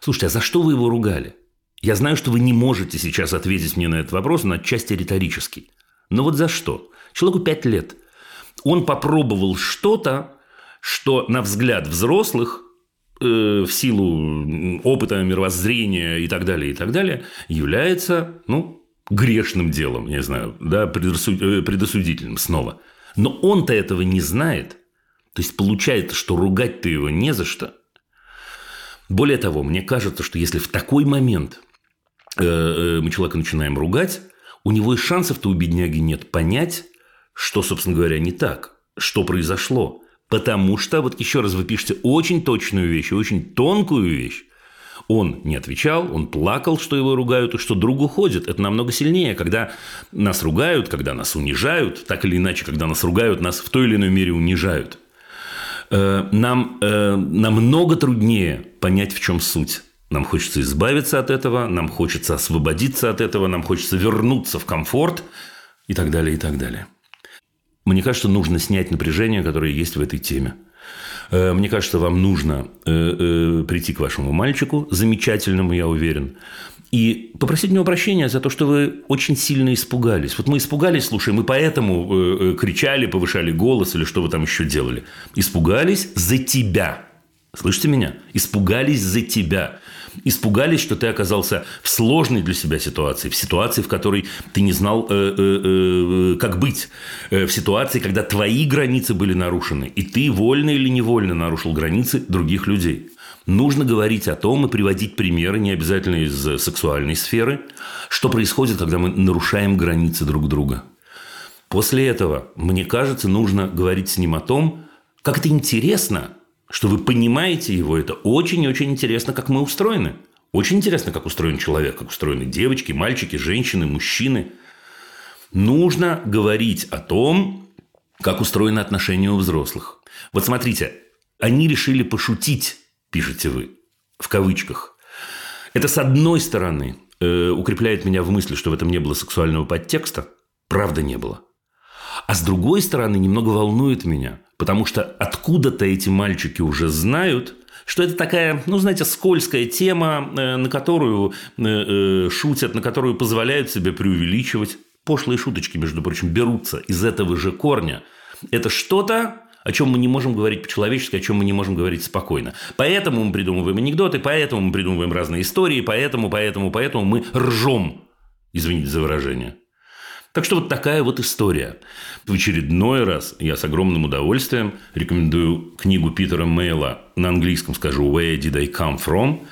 Слушайте, а за что вы его ругали? Я знаю, что вы не можете сейчас ответить мне на этот вопрос, он отчасти риторический. Но вот за что? Человеку пять лет. Он попробовал что-то, что, на взгляд взрослых, э, в силу опыта, мировоззрения и так далее, и так далее, является, ну, грешным делом, не знаю, да, э, предосудительным снова. Но он-то этого не знает. То есть, получается, что ругать-то его не за что. Более того, мне кажется, что если в такой момент мы человека начинаем ругать, у него и шансов-то у бедняги нет понять, что, собственно говоря, не так, что произошло. Потому что, вот еще раз вы пишете очень точную вещь, очень тонкую вещь. Он не отвечал, он плакал, что его ругают, и что друг уходит. Это намного сильнее, когда нас ругают, когда нас унижают, так или иначе, когда нас ругают, нас в той или иной мере унижают. Э, нам намного труднее понять, в чем суть. Нам хочется избавиться от этого, нам хочется освободиться от этого, нам хочется вернуться в комфорт и так далее, и так далее. Мне кажется, нужно снять напряжение, которое есть в этой теме. Э, мне кажется, вам нужно э, э, прийти к вашему мальчику, замечательному, я уверен, и попросить у него прощения за то, что вы очень сильно испугались. Вот мы испугались, слушай, мы поэтому кричали, повышали голос или что вы там еще делали. Испугались за тебя – Слышите меня? Испугались за тебя. Испугались, что ты оказался в сложной для себя ситуации, в ситуации, в которой ты не знал, э, э, э, как быть, в ситуации, когда твои границы были нарушены, и ты вольно или невольно нарушил границы других людей. Нужно говорить о том и приводить примеры, не обязательно из сексуальной сферы, что происходит, когда мы нарушаем границы друг друга. После этого, мне кажется, нужно говорить с ним о том, как это интересно, что вы понимаете его. Это очень-очень интересно, как мы устроены. Очень интересно, как устроен человек, как устроены девочки, мальчики, женщины, мужчины. Нужно говорить о том, как устроены отношения у взрослых. Вот смотрите, они решили пошутить, пишете вы, в кавычках. Это, с одной стороны, э, укрепляет меня в мысли, что в этом не было сексуального подтекста. Правда, не было. А с другой стороны, немного волнует меня, потому что откуда-то эти мальчики уже знают, что это такая, ну, знаете, скользкая тема, э, на которую э, э, шутят, на которую позволяют себе преувеличивать. Пошлые шуточки, между прочим, берутся из этого же корня. Это что-то, о чем мы не можем говорить по-человечески, о чем мы не можем говорить спокойно. Поэтому мы придумываем анекдоты, поэтому мы придумываем разные истории, поэтому, поэтому, поэтому мы ржем, извините за выражение. Так что вот такая вот история. В очередной раз я с огромным удовольствием рекомендую книгу Питера Мейла на английском скажу «Where did I come from?».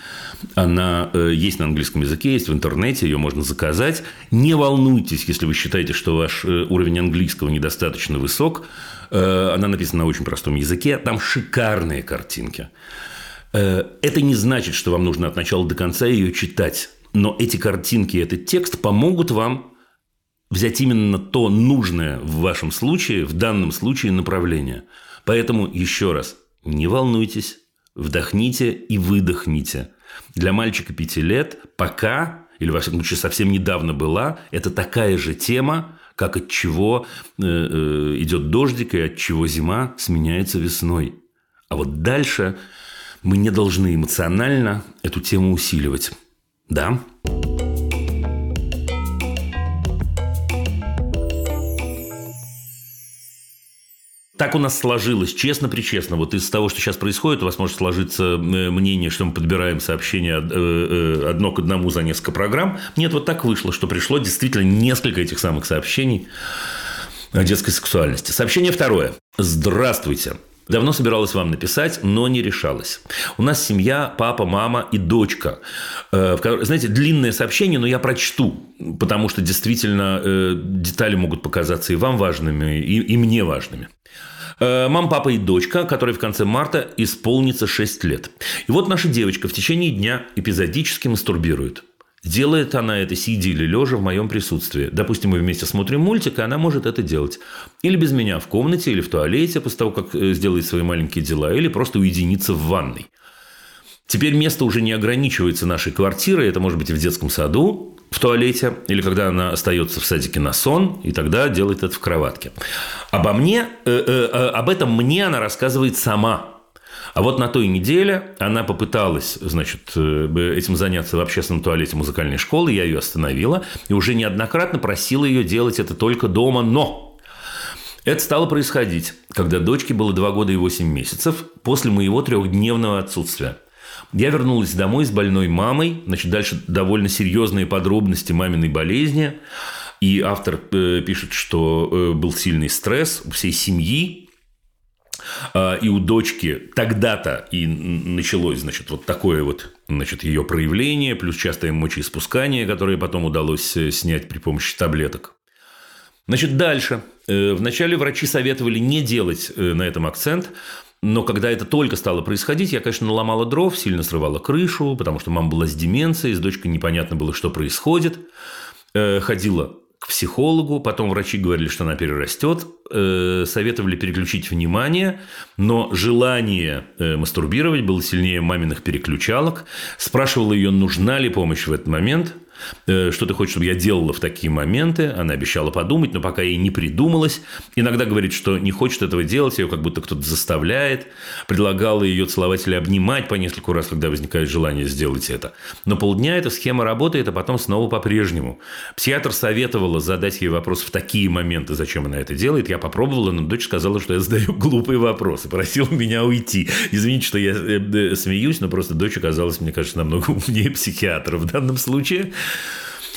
Она э, есть на английском языке, есть в интернете, ее можно заказать. Не волнуйтесь, если вы считаете, что ваш э, уровень английского недостаточно высок. Э, она написана на очень простом языке. Там шикарные картинки. Э, это не значит, что вам нужно от начала до конца ее читать. Но эти картинки, этот текст помогут вам взять именно то нужное в вашем случае, в данном случае направление. Поэтому еще раз, не волнуйтесь, вдохните и выдохните. Для мальчика пяти лет пока, или во всяком случае совсем недавно была, это такая же тема, как от чего э, э, идет дождик и от чего зима сменяется весной. А вот дальше мы не должны эмоционально эту тему усиливать. Да? Так у нас сложилось, честно-причестно. Вот из того, что сейчас происходит, у вас может сложиться э, мнение, что мы подбираем сообщения э, э, одно к одному за несколько программ. Нет, вот так вышло, что пришло действительно несколько этих самых сообщений о детской сексуальности. Сообщение второе. Здравствуйте. Давно собиралась вам написать, но не решалась. У нас семья, папа, мама и дочка. Знаете, длинное сообщение, но я прочту, потому что действительно детали могут показаться и вам важными, и, и мне важными. Э, мама, папа и дочка, которой в конце марта исполнится 6 лет. И вот наша девочка в течение дня эпизодически мастурбирует. Делает она это сидя или лежа в моем присутствии. Допустим, мы вместе смотрим мультик, и она может это делать. Или без меня в комнате, или в туалете, после того, как э, сделает свои маленькие дела, или просто уединиться в ванной. Теперь место уже не ограничивается нашей квартирой, это может быть и в детском саду, в туалете, или когда она остается в садике на сон, и тогда делает это в кроватке. Обо мне, э, э, э, об этом мне она рассказывает сама. А вот на той неделе она попыталась, значит, э, этим заняться в общественном туалете музыкальной школы, я ее остановила, и уже неоднократно просила ее делать это только дома, но это стало происходить, когда дочке было 2 года и 8 месяцев после моего трехдневного отсутствия. Я вернулась домой с больной мамой. Значит, дальше довольно серьезные подробности маминой болезни. И автор э, пишет, что э, был сильный стресс у всей семьи, и у дочки тогда-то и началось, значит, вот такое вот, значит, ее проявление, плюс частое мочеиспускание, которое потом удалось э, снять при помощи таблеток. Значит, дальше. Вначале врачи советовали не делать на этом акцент, но когда это только стало происходить, я, конечно, наломала дров, сильно срывала крышу, потому что мама была с деменцией, с дочкой непонятно было, что происходит. Э, ходила к психологу, потом врачи говорили, что она перерастет, э, советовали переключить внимание, но желание э, мастурбировать было сильнее маминых переключалок. Спрашивала ее, нужна ли помощь в этот момент – что ты хочешь, чтобы я делала в такие моменты. Она обещала подумать, но пока ей не придумалась. Иногда говорит, что не хочет этого делать, ее как будто кто-то заставляет. Предлагала ее целовать или обнимать по нескольку раз, когда возникает желание сделать это. Но полдня эта схема работает, а потом снова по-прежнему. Психиатр советовала задать ей вопрос в такие моменты, зачем она это делает. Я попробовала, но дочь сказала, что я задаю глупые вопросы. Просила меня уйти. Извините, что я э, э, смеюсь, но просто дочь оказалась, мне кажется, намного умнее психиатра в данном случае.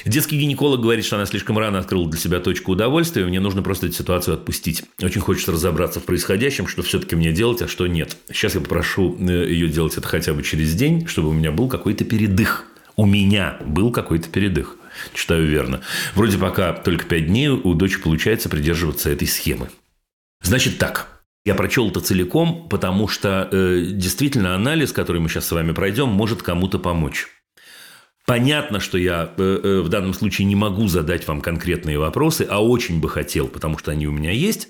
Детский гинеколог говорит, что она слишком рано открыла для себя точку удовольствия, мне нужно просто эту ситуацию отпустить. Очень хочется разобраться в происходящем, что все-таки мне делать, а что нет. Сейчас я попрошу э, ее делать это хотя бы через день, чтобы у меня был какой-то передых. У меня был какой-то передых. Читаю верно. Вроде пока только пять дней у дочери получается придерживаться этой схемы. Значит так, я прочел это целиком, потому что э, действительно анализ, который мы сейчас с вами пройдем, может кому-то помочь. Понятно, что я э, э, в данном случае не могу задать вам конкретные вопросы, а очень бы хотел, потому что они у меня есть.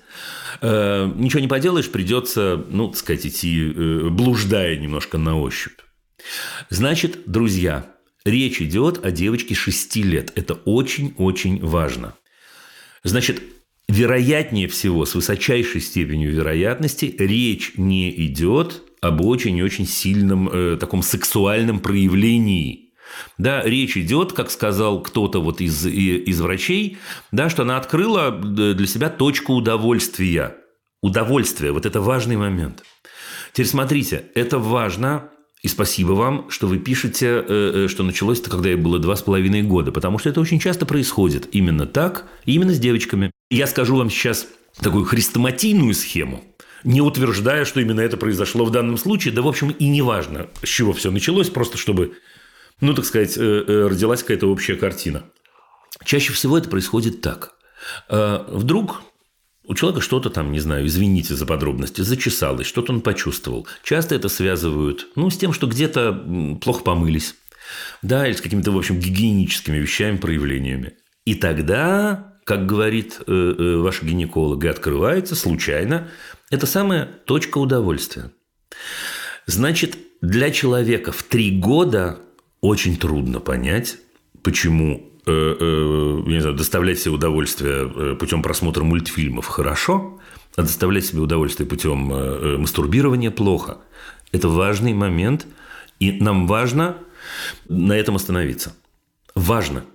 Э, ничего не поделаешь, придется, ну, так сказать, идти, блуждая немножко на ощупь. Значит, друзья, речь идет о девочке 6 лет. Это очень-очень важно. Значит, вероятнее всего, с высочайшей степенью вероятности, речь не идет об очень и очень сильном э, таком сексуальном проявлении да, речь идет, как сказал кто-то вот из, из врачей, да, что она открыла для себя точку удовольствия. Удовольствие, вот это важный момент. Теперь смотрите, это важно, и спасибо вам, что вы пишете, э, э, что началось это, когда ей было два с половиной года, потому что это очень часто происходит именно так, именно с девочками. Я скажу вам сейчас такую хрестоматийную схему, не утверждая, что именно это произошло в данном случае, да, в общем, и не важно, с чего все началось, просто чтобы ну, так сказать, э, э, родилась какая-то общая картина. Чаще всего это происходит так. Э, вдруг у человека что-то там, не знаю, извините за подробности, зачесалось, что-то он почувствовал. Часто это связывают, ну, с тем, что где-то плохо помылись, да, или с какими-то, в общем, гигиеническими вещами, проявлениями. И тогда, как говорит ваш гинеколог, и открывается случайно, это самая точка удовольствия. Значит, для человека в три года очень трудно понять, почему э, э, не знаю, доставлять себе удовольствие э, путем просмотра мультфильмов хорошо, а доставлять себе удовольствие путем э, мастурбирования плохо. Это важный момент, и нам важно на этом остановиться. Важно.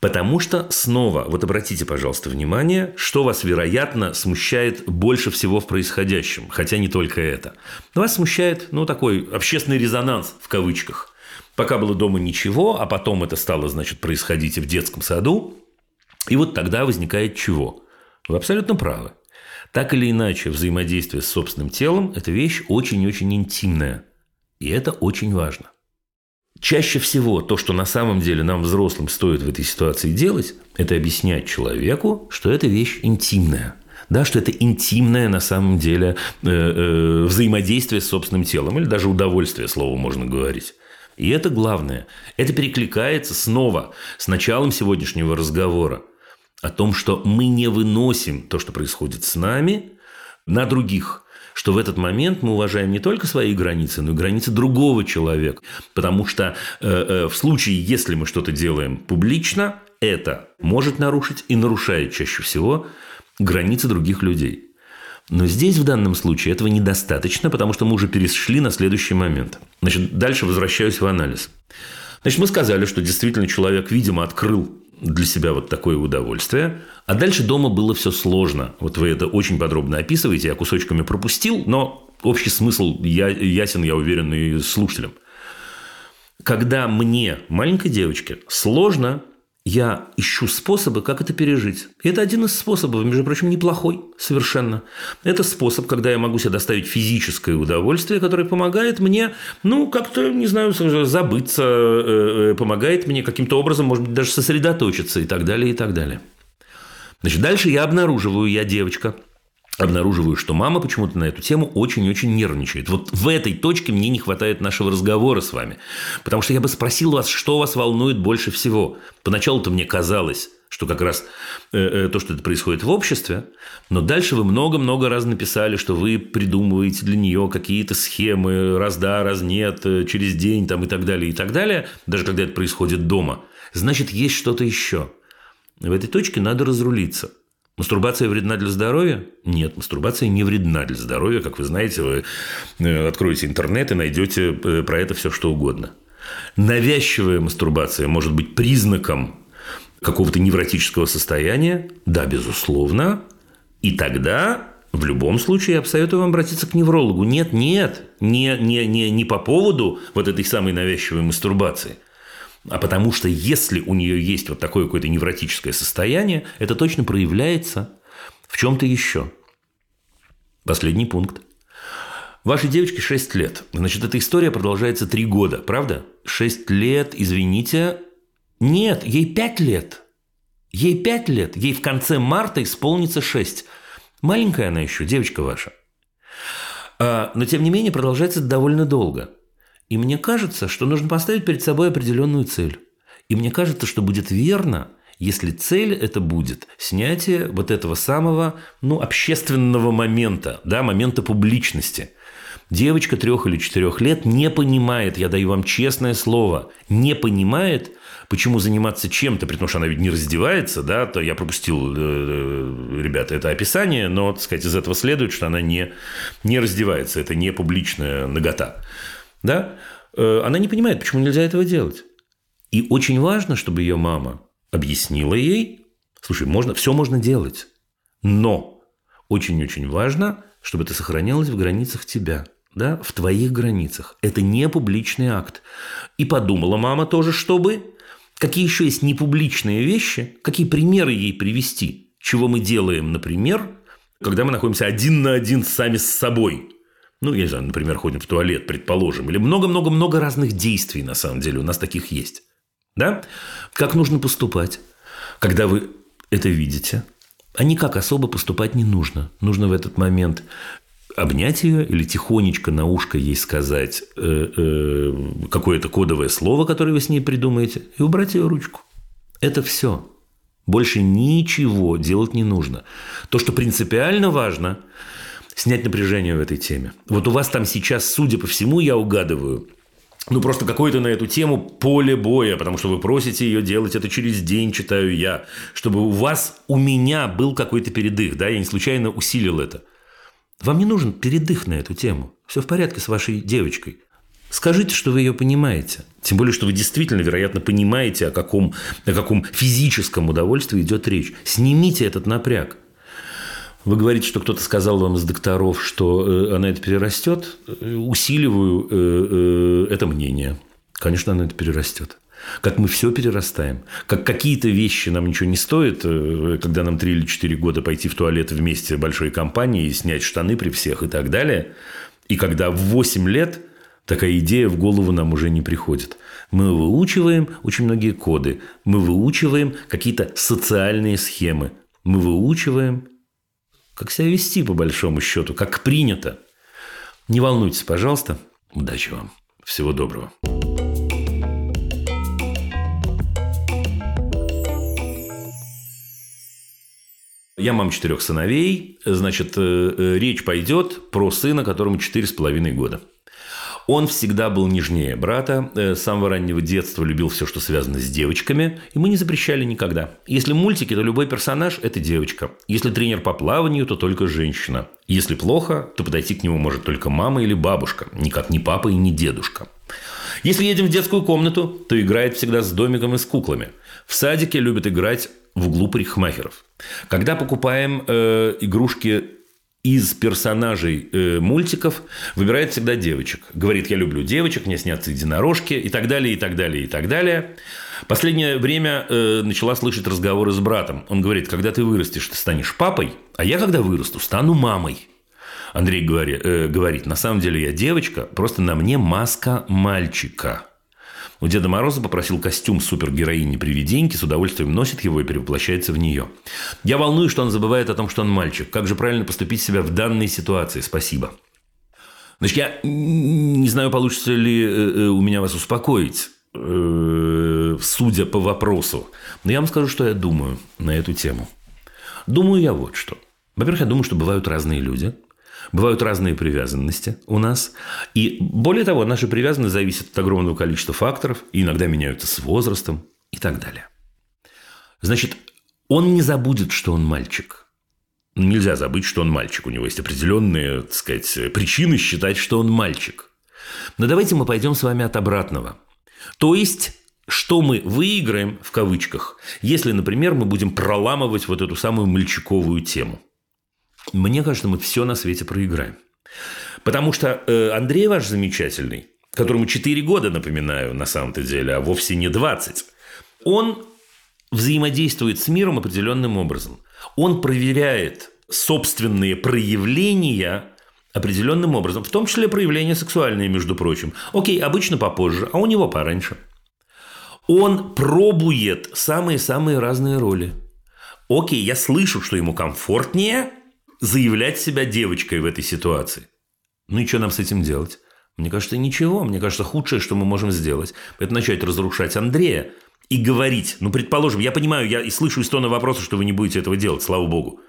Потому что снова, вот обратите, пожалуйста, внимание, что вас, вероятно, смущает больше всего в происходящем, хотя не только это. Вас смущает, ну, такой общественный резонанс, в кавычках. Пока было дома ничего, а потом это стало, значит, происходить в детском саду. И вот тогда возникает чего? Вы абсолютно правы. Так или иначе, взаимодействие с собственным телом – это вещь очень-очень интимная. И это очень важно. Чаще всего то, что на самом деле нам, взрослым, стоит в этой ситуации делать, это объяснять человеку, что это вещь интимная. Да, что это интимное на самом деле э, э, взаимодействие с собственным телом, или даже удовольствие, слово можно говорить. И это главное. Это перекликается снова с началом сегодняшнего разговора о том, что мы не выносим то, что происходит с нами, на других. Что в этот момент мы уважаем не только свои границы, но и границы другого человека. Потому что э, э, в случае, если мы что-то делаем публично, это может нарушить и нарушает чаще всего границы других людей. Но здесь в данном случае этого недостаточно, потому что мы уже перешли на следующий момент. Значит, дальше возвращаюсь в анализ. Значит, мы сказали, что действительно человек, видимо, открыл для себя вот такое удовольствие. А дальше дома было все сложно. Вот вы это очень подробно описываете, я кусочками пропустил, но общий смысл ясен, я уверен, и слушателям. Когда мне, маленькой девочке, сложно я ищу способы, как это пережить. И это один из способов, между прочим, неплохой совершенно. Это способ, когда я могу себе доставить физическое удовольствие, которое помогает мне, ну, как-то, не знаю, забыться, э, э, помогает мне каким-то образом, может быть, даже сосредоточиться и так далее, и так далее. Значит, дальше я обнаруживаю, я девочка – обнаруживаю, что мама почему-то на эту тему очень-очень нервничает. Вот в этой точке мне не хватает нашего разговора с вами. Потому что я бы спросил вас, что вас волнует больше всего. Поначалу-то мне казалось, что как раз э, э, то, что это происходит в обществе, но дальше вы много-много раз написали, что вы придумываете для нее какие-то схемы, раз да, раз нет, э, через день там, и так далее, и так далее, даже когда это происходит дома. Значит, есть что-то еще. В этой точке надо разрулиться. Мастурбация вредна для здоровья? Нет, мастурбация не вредна для здоровья. Как вы знаете, вы э, откроете интернет и найдете э, про это все, что угодно. Навязчивая мастурбация может быть признаком какого-то невротического состояния? Да, безусловно. И тогда в любом случае я советую вам обратиться к неврологу. Нет, нет, не, не, не, не по поводу вот этой самой навязчивой мастурбации – а потому что если у нее есть вот такое какое-то невротическое состояние, это точно проявляется в чем-то еще. Последний пункт. Вашей девочке 6 лет. Значит, эта история продолжается 3 года, правда? 6 лет, извините. Нет, ей 5 лет. Ей 5 лет. Ей в конце марта исполнится 6. Маленькая она еще, девочка ваша. А, но, тем не менее, продолжается довольно долго. И мне кажется, что нужно поставить перед собой определенную цель. И мне кажется, что будет верно, если цель это будет снятие вот этого самого ну, общественного момента, да, момента публичности. Девочка трех или четырех лет не понимает, я даю вам честное слово, не понимает, почему заниматься чем-то, при том, что она ведь не раздевается, да, то я пропустил, э, э, ребята, это описание, но, так сказать, из этого следует, что она не, не раздевается, это не публичная нагота да, э, она не понимает, почему нельзя этого делать. И очень важно, чтобы ее мама объяснила ей, слушай, можно, все можно делать, но очень-очень важно, чтобы это сохранялось в границах тебя, да, в твоих границах. Это не публичный акт. И подумала мама тоже, чтобы какие еще есть непубличные вещи, какие примеры ей привести, чего мы делаем, например, когда мы находимся один на один сами с собой – ну, я не знаю, например, ходим в туалет, предположим, или много-много-много разных действий, на самом деле, у нас таких есть. Да? Как нужно поступать, когда вы это видите? А никак особо поступать не нужно. Нужно в этот момент обнять ее или тихонечко на ушко ей сказать э, э, какое-то кодовое слово, которое вы с ней придумаете, и убрать ее ручку. Это все. Больше ничего делать не нужно. То, что принципиально важно, снять напряжение в этой теме. Вот у вас там сейчас, судя по всему, я угадываю, ну, просто какое-то на эту тему поле боя, потому что вы просите ее делать это через день, читаю я, чтобы у вас, у меня был какой-то передых, да, я не случайно усилил это. Вам не нужен передых на эту тему. Все в порядке с вашей девочкой. Скажите, что вы ее понимаете. Тем более, что вы действительно, вероятно, понимаете, о каком, о каком физическом удовольствии идет речь. Снимите этот напряг. Вы говорите, что кто-то сказал вам из докторов, что э, она это перерастет. Усиливаю э, э, это мнение. Конечно, она это перерастет. Как мы все перерастаем. Как какие-то вещи нам ничего не стоят, когда нам 3 или 4 года пойти в туалет вместе большой компании и снять штаны при всех и так далее. И когда в 8 лет такая идея в голову нам уже не приходит. Мы выучиваем очень многие коды. Мы выучиваем какие-то социальные схемы. Мы выучиваем как себя вести по большому счету, как принято. Не волнуйтесь, пожалуйста. Удачи вам. Всего доброго. Я мам четырех сыновей. Значит, э, э, речь пойдет про сына, которому четыре с половиной года. Он всегда был нежнее брата, э, с самого раннего детства любил все, что связано с девочками, и мы не запрещали никогда. Если мультики, то любой персонаж – это девочка. Если тренер по плаванию, то только женщина. Если плохо, то подойти к нему может только мама или бабушка, никак не папа и не дедушка. Если едем в детскую комнату, то играет всегда с домиком и с куклами. В садике любят играть в углу парикмахеров. Когда покупаем э, игрушки из персонажей э, мультиков выбирает всегда девочек. Говорит, я люблю девочек, мне снятся единорожки и так далее, и так далее, и так далее. Последнее время э, начала слышать разговоры с братом. Он говорит, когда ты вырастешь, ты станешь папой, а я, когда вырасту, стану мамой. Андрей говорит, э, говорит, на самом деле я девочка, просто на мне маска мальчика. У Деда Мороза попросил костюм супергероини-привиденьки, с удовольствием носит его и перевоплощается в нее. Я волнуюсь, что он забывает о том, что он мальчик. Как же правильно поступить себя в данной ситуации? Спасибо. Значит, я не знаю, получится ли э, э, у меня вас успокоить. Э, судя по вопросу. Но я вам скажу, что я думаю на эту тему. Думаю я вот что. Во-первых, я думаю, что бывают разные люди, бывают разные привязанности у нас. И более того, наши привязанности зависят от огромного количества факторов, и иногда меняются с возрастом и так далее. Значит, он не забудет, что он мальчик. Нельзя забыть, что он мальчик. У него есть определенные, так сказать, причины считать, что он мальчик. Но давайте мы пойдем с вами от обратного. То есть, что мы выиграем, в кавычках, если, например, мы будем проламывать вот эту самую мальчиковую тему. Мне кажется, мы все на свете проиграем. Потому что э, Андрей ваш замечательный, которому 4 года, напоминаю, на самом-то деле, а вовсе не 20, он взаимодействует с миром определенным образом. Он проверяет собственные проявления определенным образом, в том числе проявления сексуальные, между прочим. Окей, обычно попозже, а у него пораньше. Он пробует самые-самые разные роли. Окей, я слышу, что ему комфортнее заявлять себя девочкой в этой ситуации. Ну и что нам с этим делать? Мне кажется, ничего. Мне кажется, худшее, что мы можем сделать, это начать разрушать Андрея и говорить. Ну, предположим, я понимаю, я и слышу из тона вопроса, что вы не будете этого делать, слава богу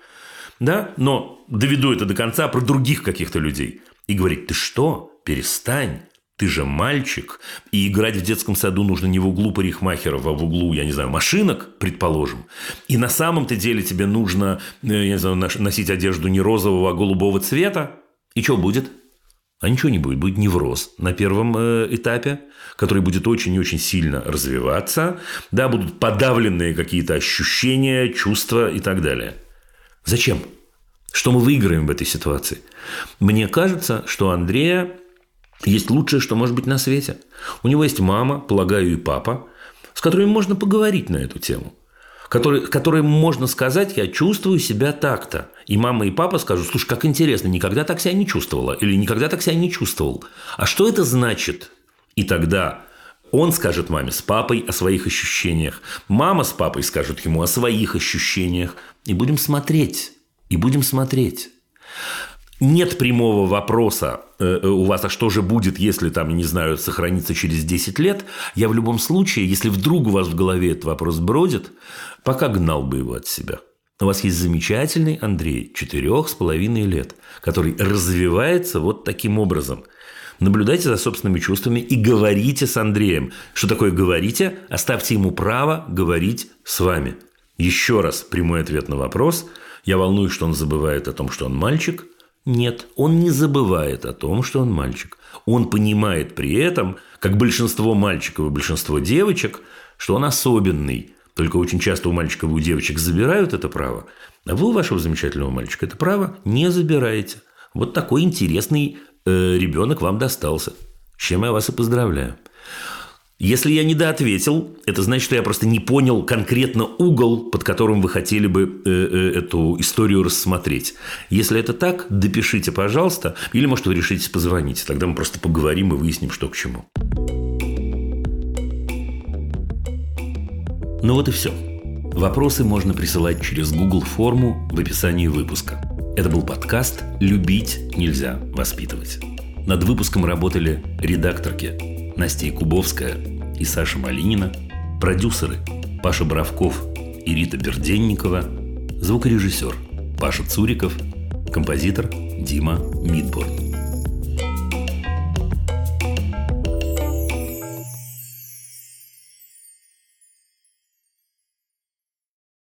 да, но доведу это до конца про других каких-то людей. И говорить, ты что, перестань, ты же мальчик, и играть в детском саду нужно не в углу парикмахеров, а в углу, я не знаю, машинок, предположим. И на самом-то деле тебе нужно, э, я не знаю, носить одежду не розового, а голубого цвета. И что будет? А ничего не будет. Будет невроз на первом э, этапе, который будет очень и очень сильно развиваться. Да, будут подавленные какие-то ощущения, чувства и так далее. Зачем? Что мы выиграем в этой ситуации? Мне кажется, что Андрея есть лучшее, что может быть на свете. У него есть мама, полагаю, и папа, с которыми можно поговорить на эту тему. Которые, которым можно сказать, я чувствую себя так-то. И мама и папа скажут, слушай, как интересно, никогда так себя не чувствовала. Или никогда так себя не чувствовал. А что это значит? И тогда он скажет маме с папой о своих ощущениях. Мама с папой скажут ему о своих ощущениях. И будем смотреть. И будем смотреть. Нет прямого вопроса э, э, у вас, а что же будет, если там, не знаю, сохранится через 10 лет. Я в любом случае, если вдруг у вас в голове этот вопрос бродит, пока гнал бы его от себя. У вас есть замечательный Андрей, четырех с половиной лет, который развивается вот таким образом – Наблюдайте за собственными чувствами и говорите с Андреем. Что такое говорите? Оставьте ему право говорить с вами. Еще раз прямой ответ на вопрос. Я волнуюсь, что он забывает о том, что он мальчик. Нет, он не забывает о том, что он мальчик. Он понимает при этом, как большинство мальчиков и большинство девочек, что он особенный. Только очень часто у мальчиков и у девочек забирают это право, а вы у вашего замечательного мальчика это право не забираете. Вот такой интересный э, ребенок вам достался. С чем я вас и поздравляю. Если я недоответил, это значит, что я просто не понял конкретно угол, под которым вы хотели бы э, э, эту историю рассмотреть. Если это так, допишите, пожалуйста, или, может, вы решите позвонить. Тогда мы просто поговорим и выясним, что к чему. Ну вот и все. Вопросы можно присылать через Google форму в описании выпуска. Это был подкаст «Любить нельзя воспитывать». Над выпуском работали редакторки Настя Кубовская и Саша Малинина, продюсеры Паша Бравков и Рита Берденникова, звукорежиссер Паша Цуриков, композитор Дима Мидборн.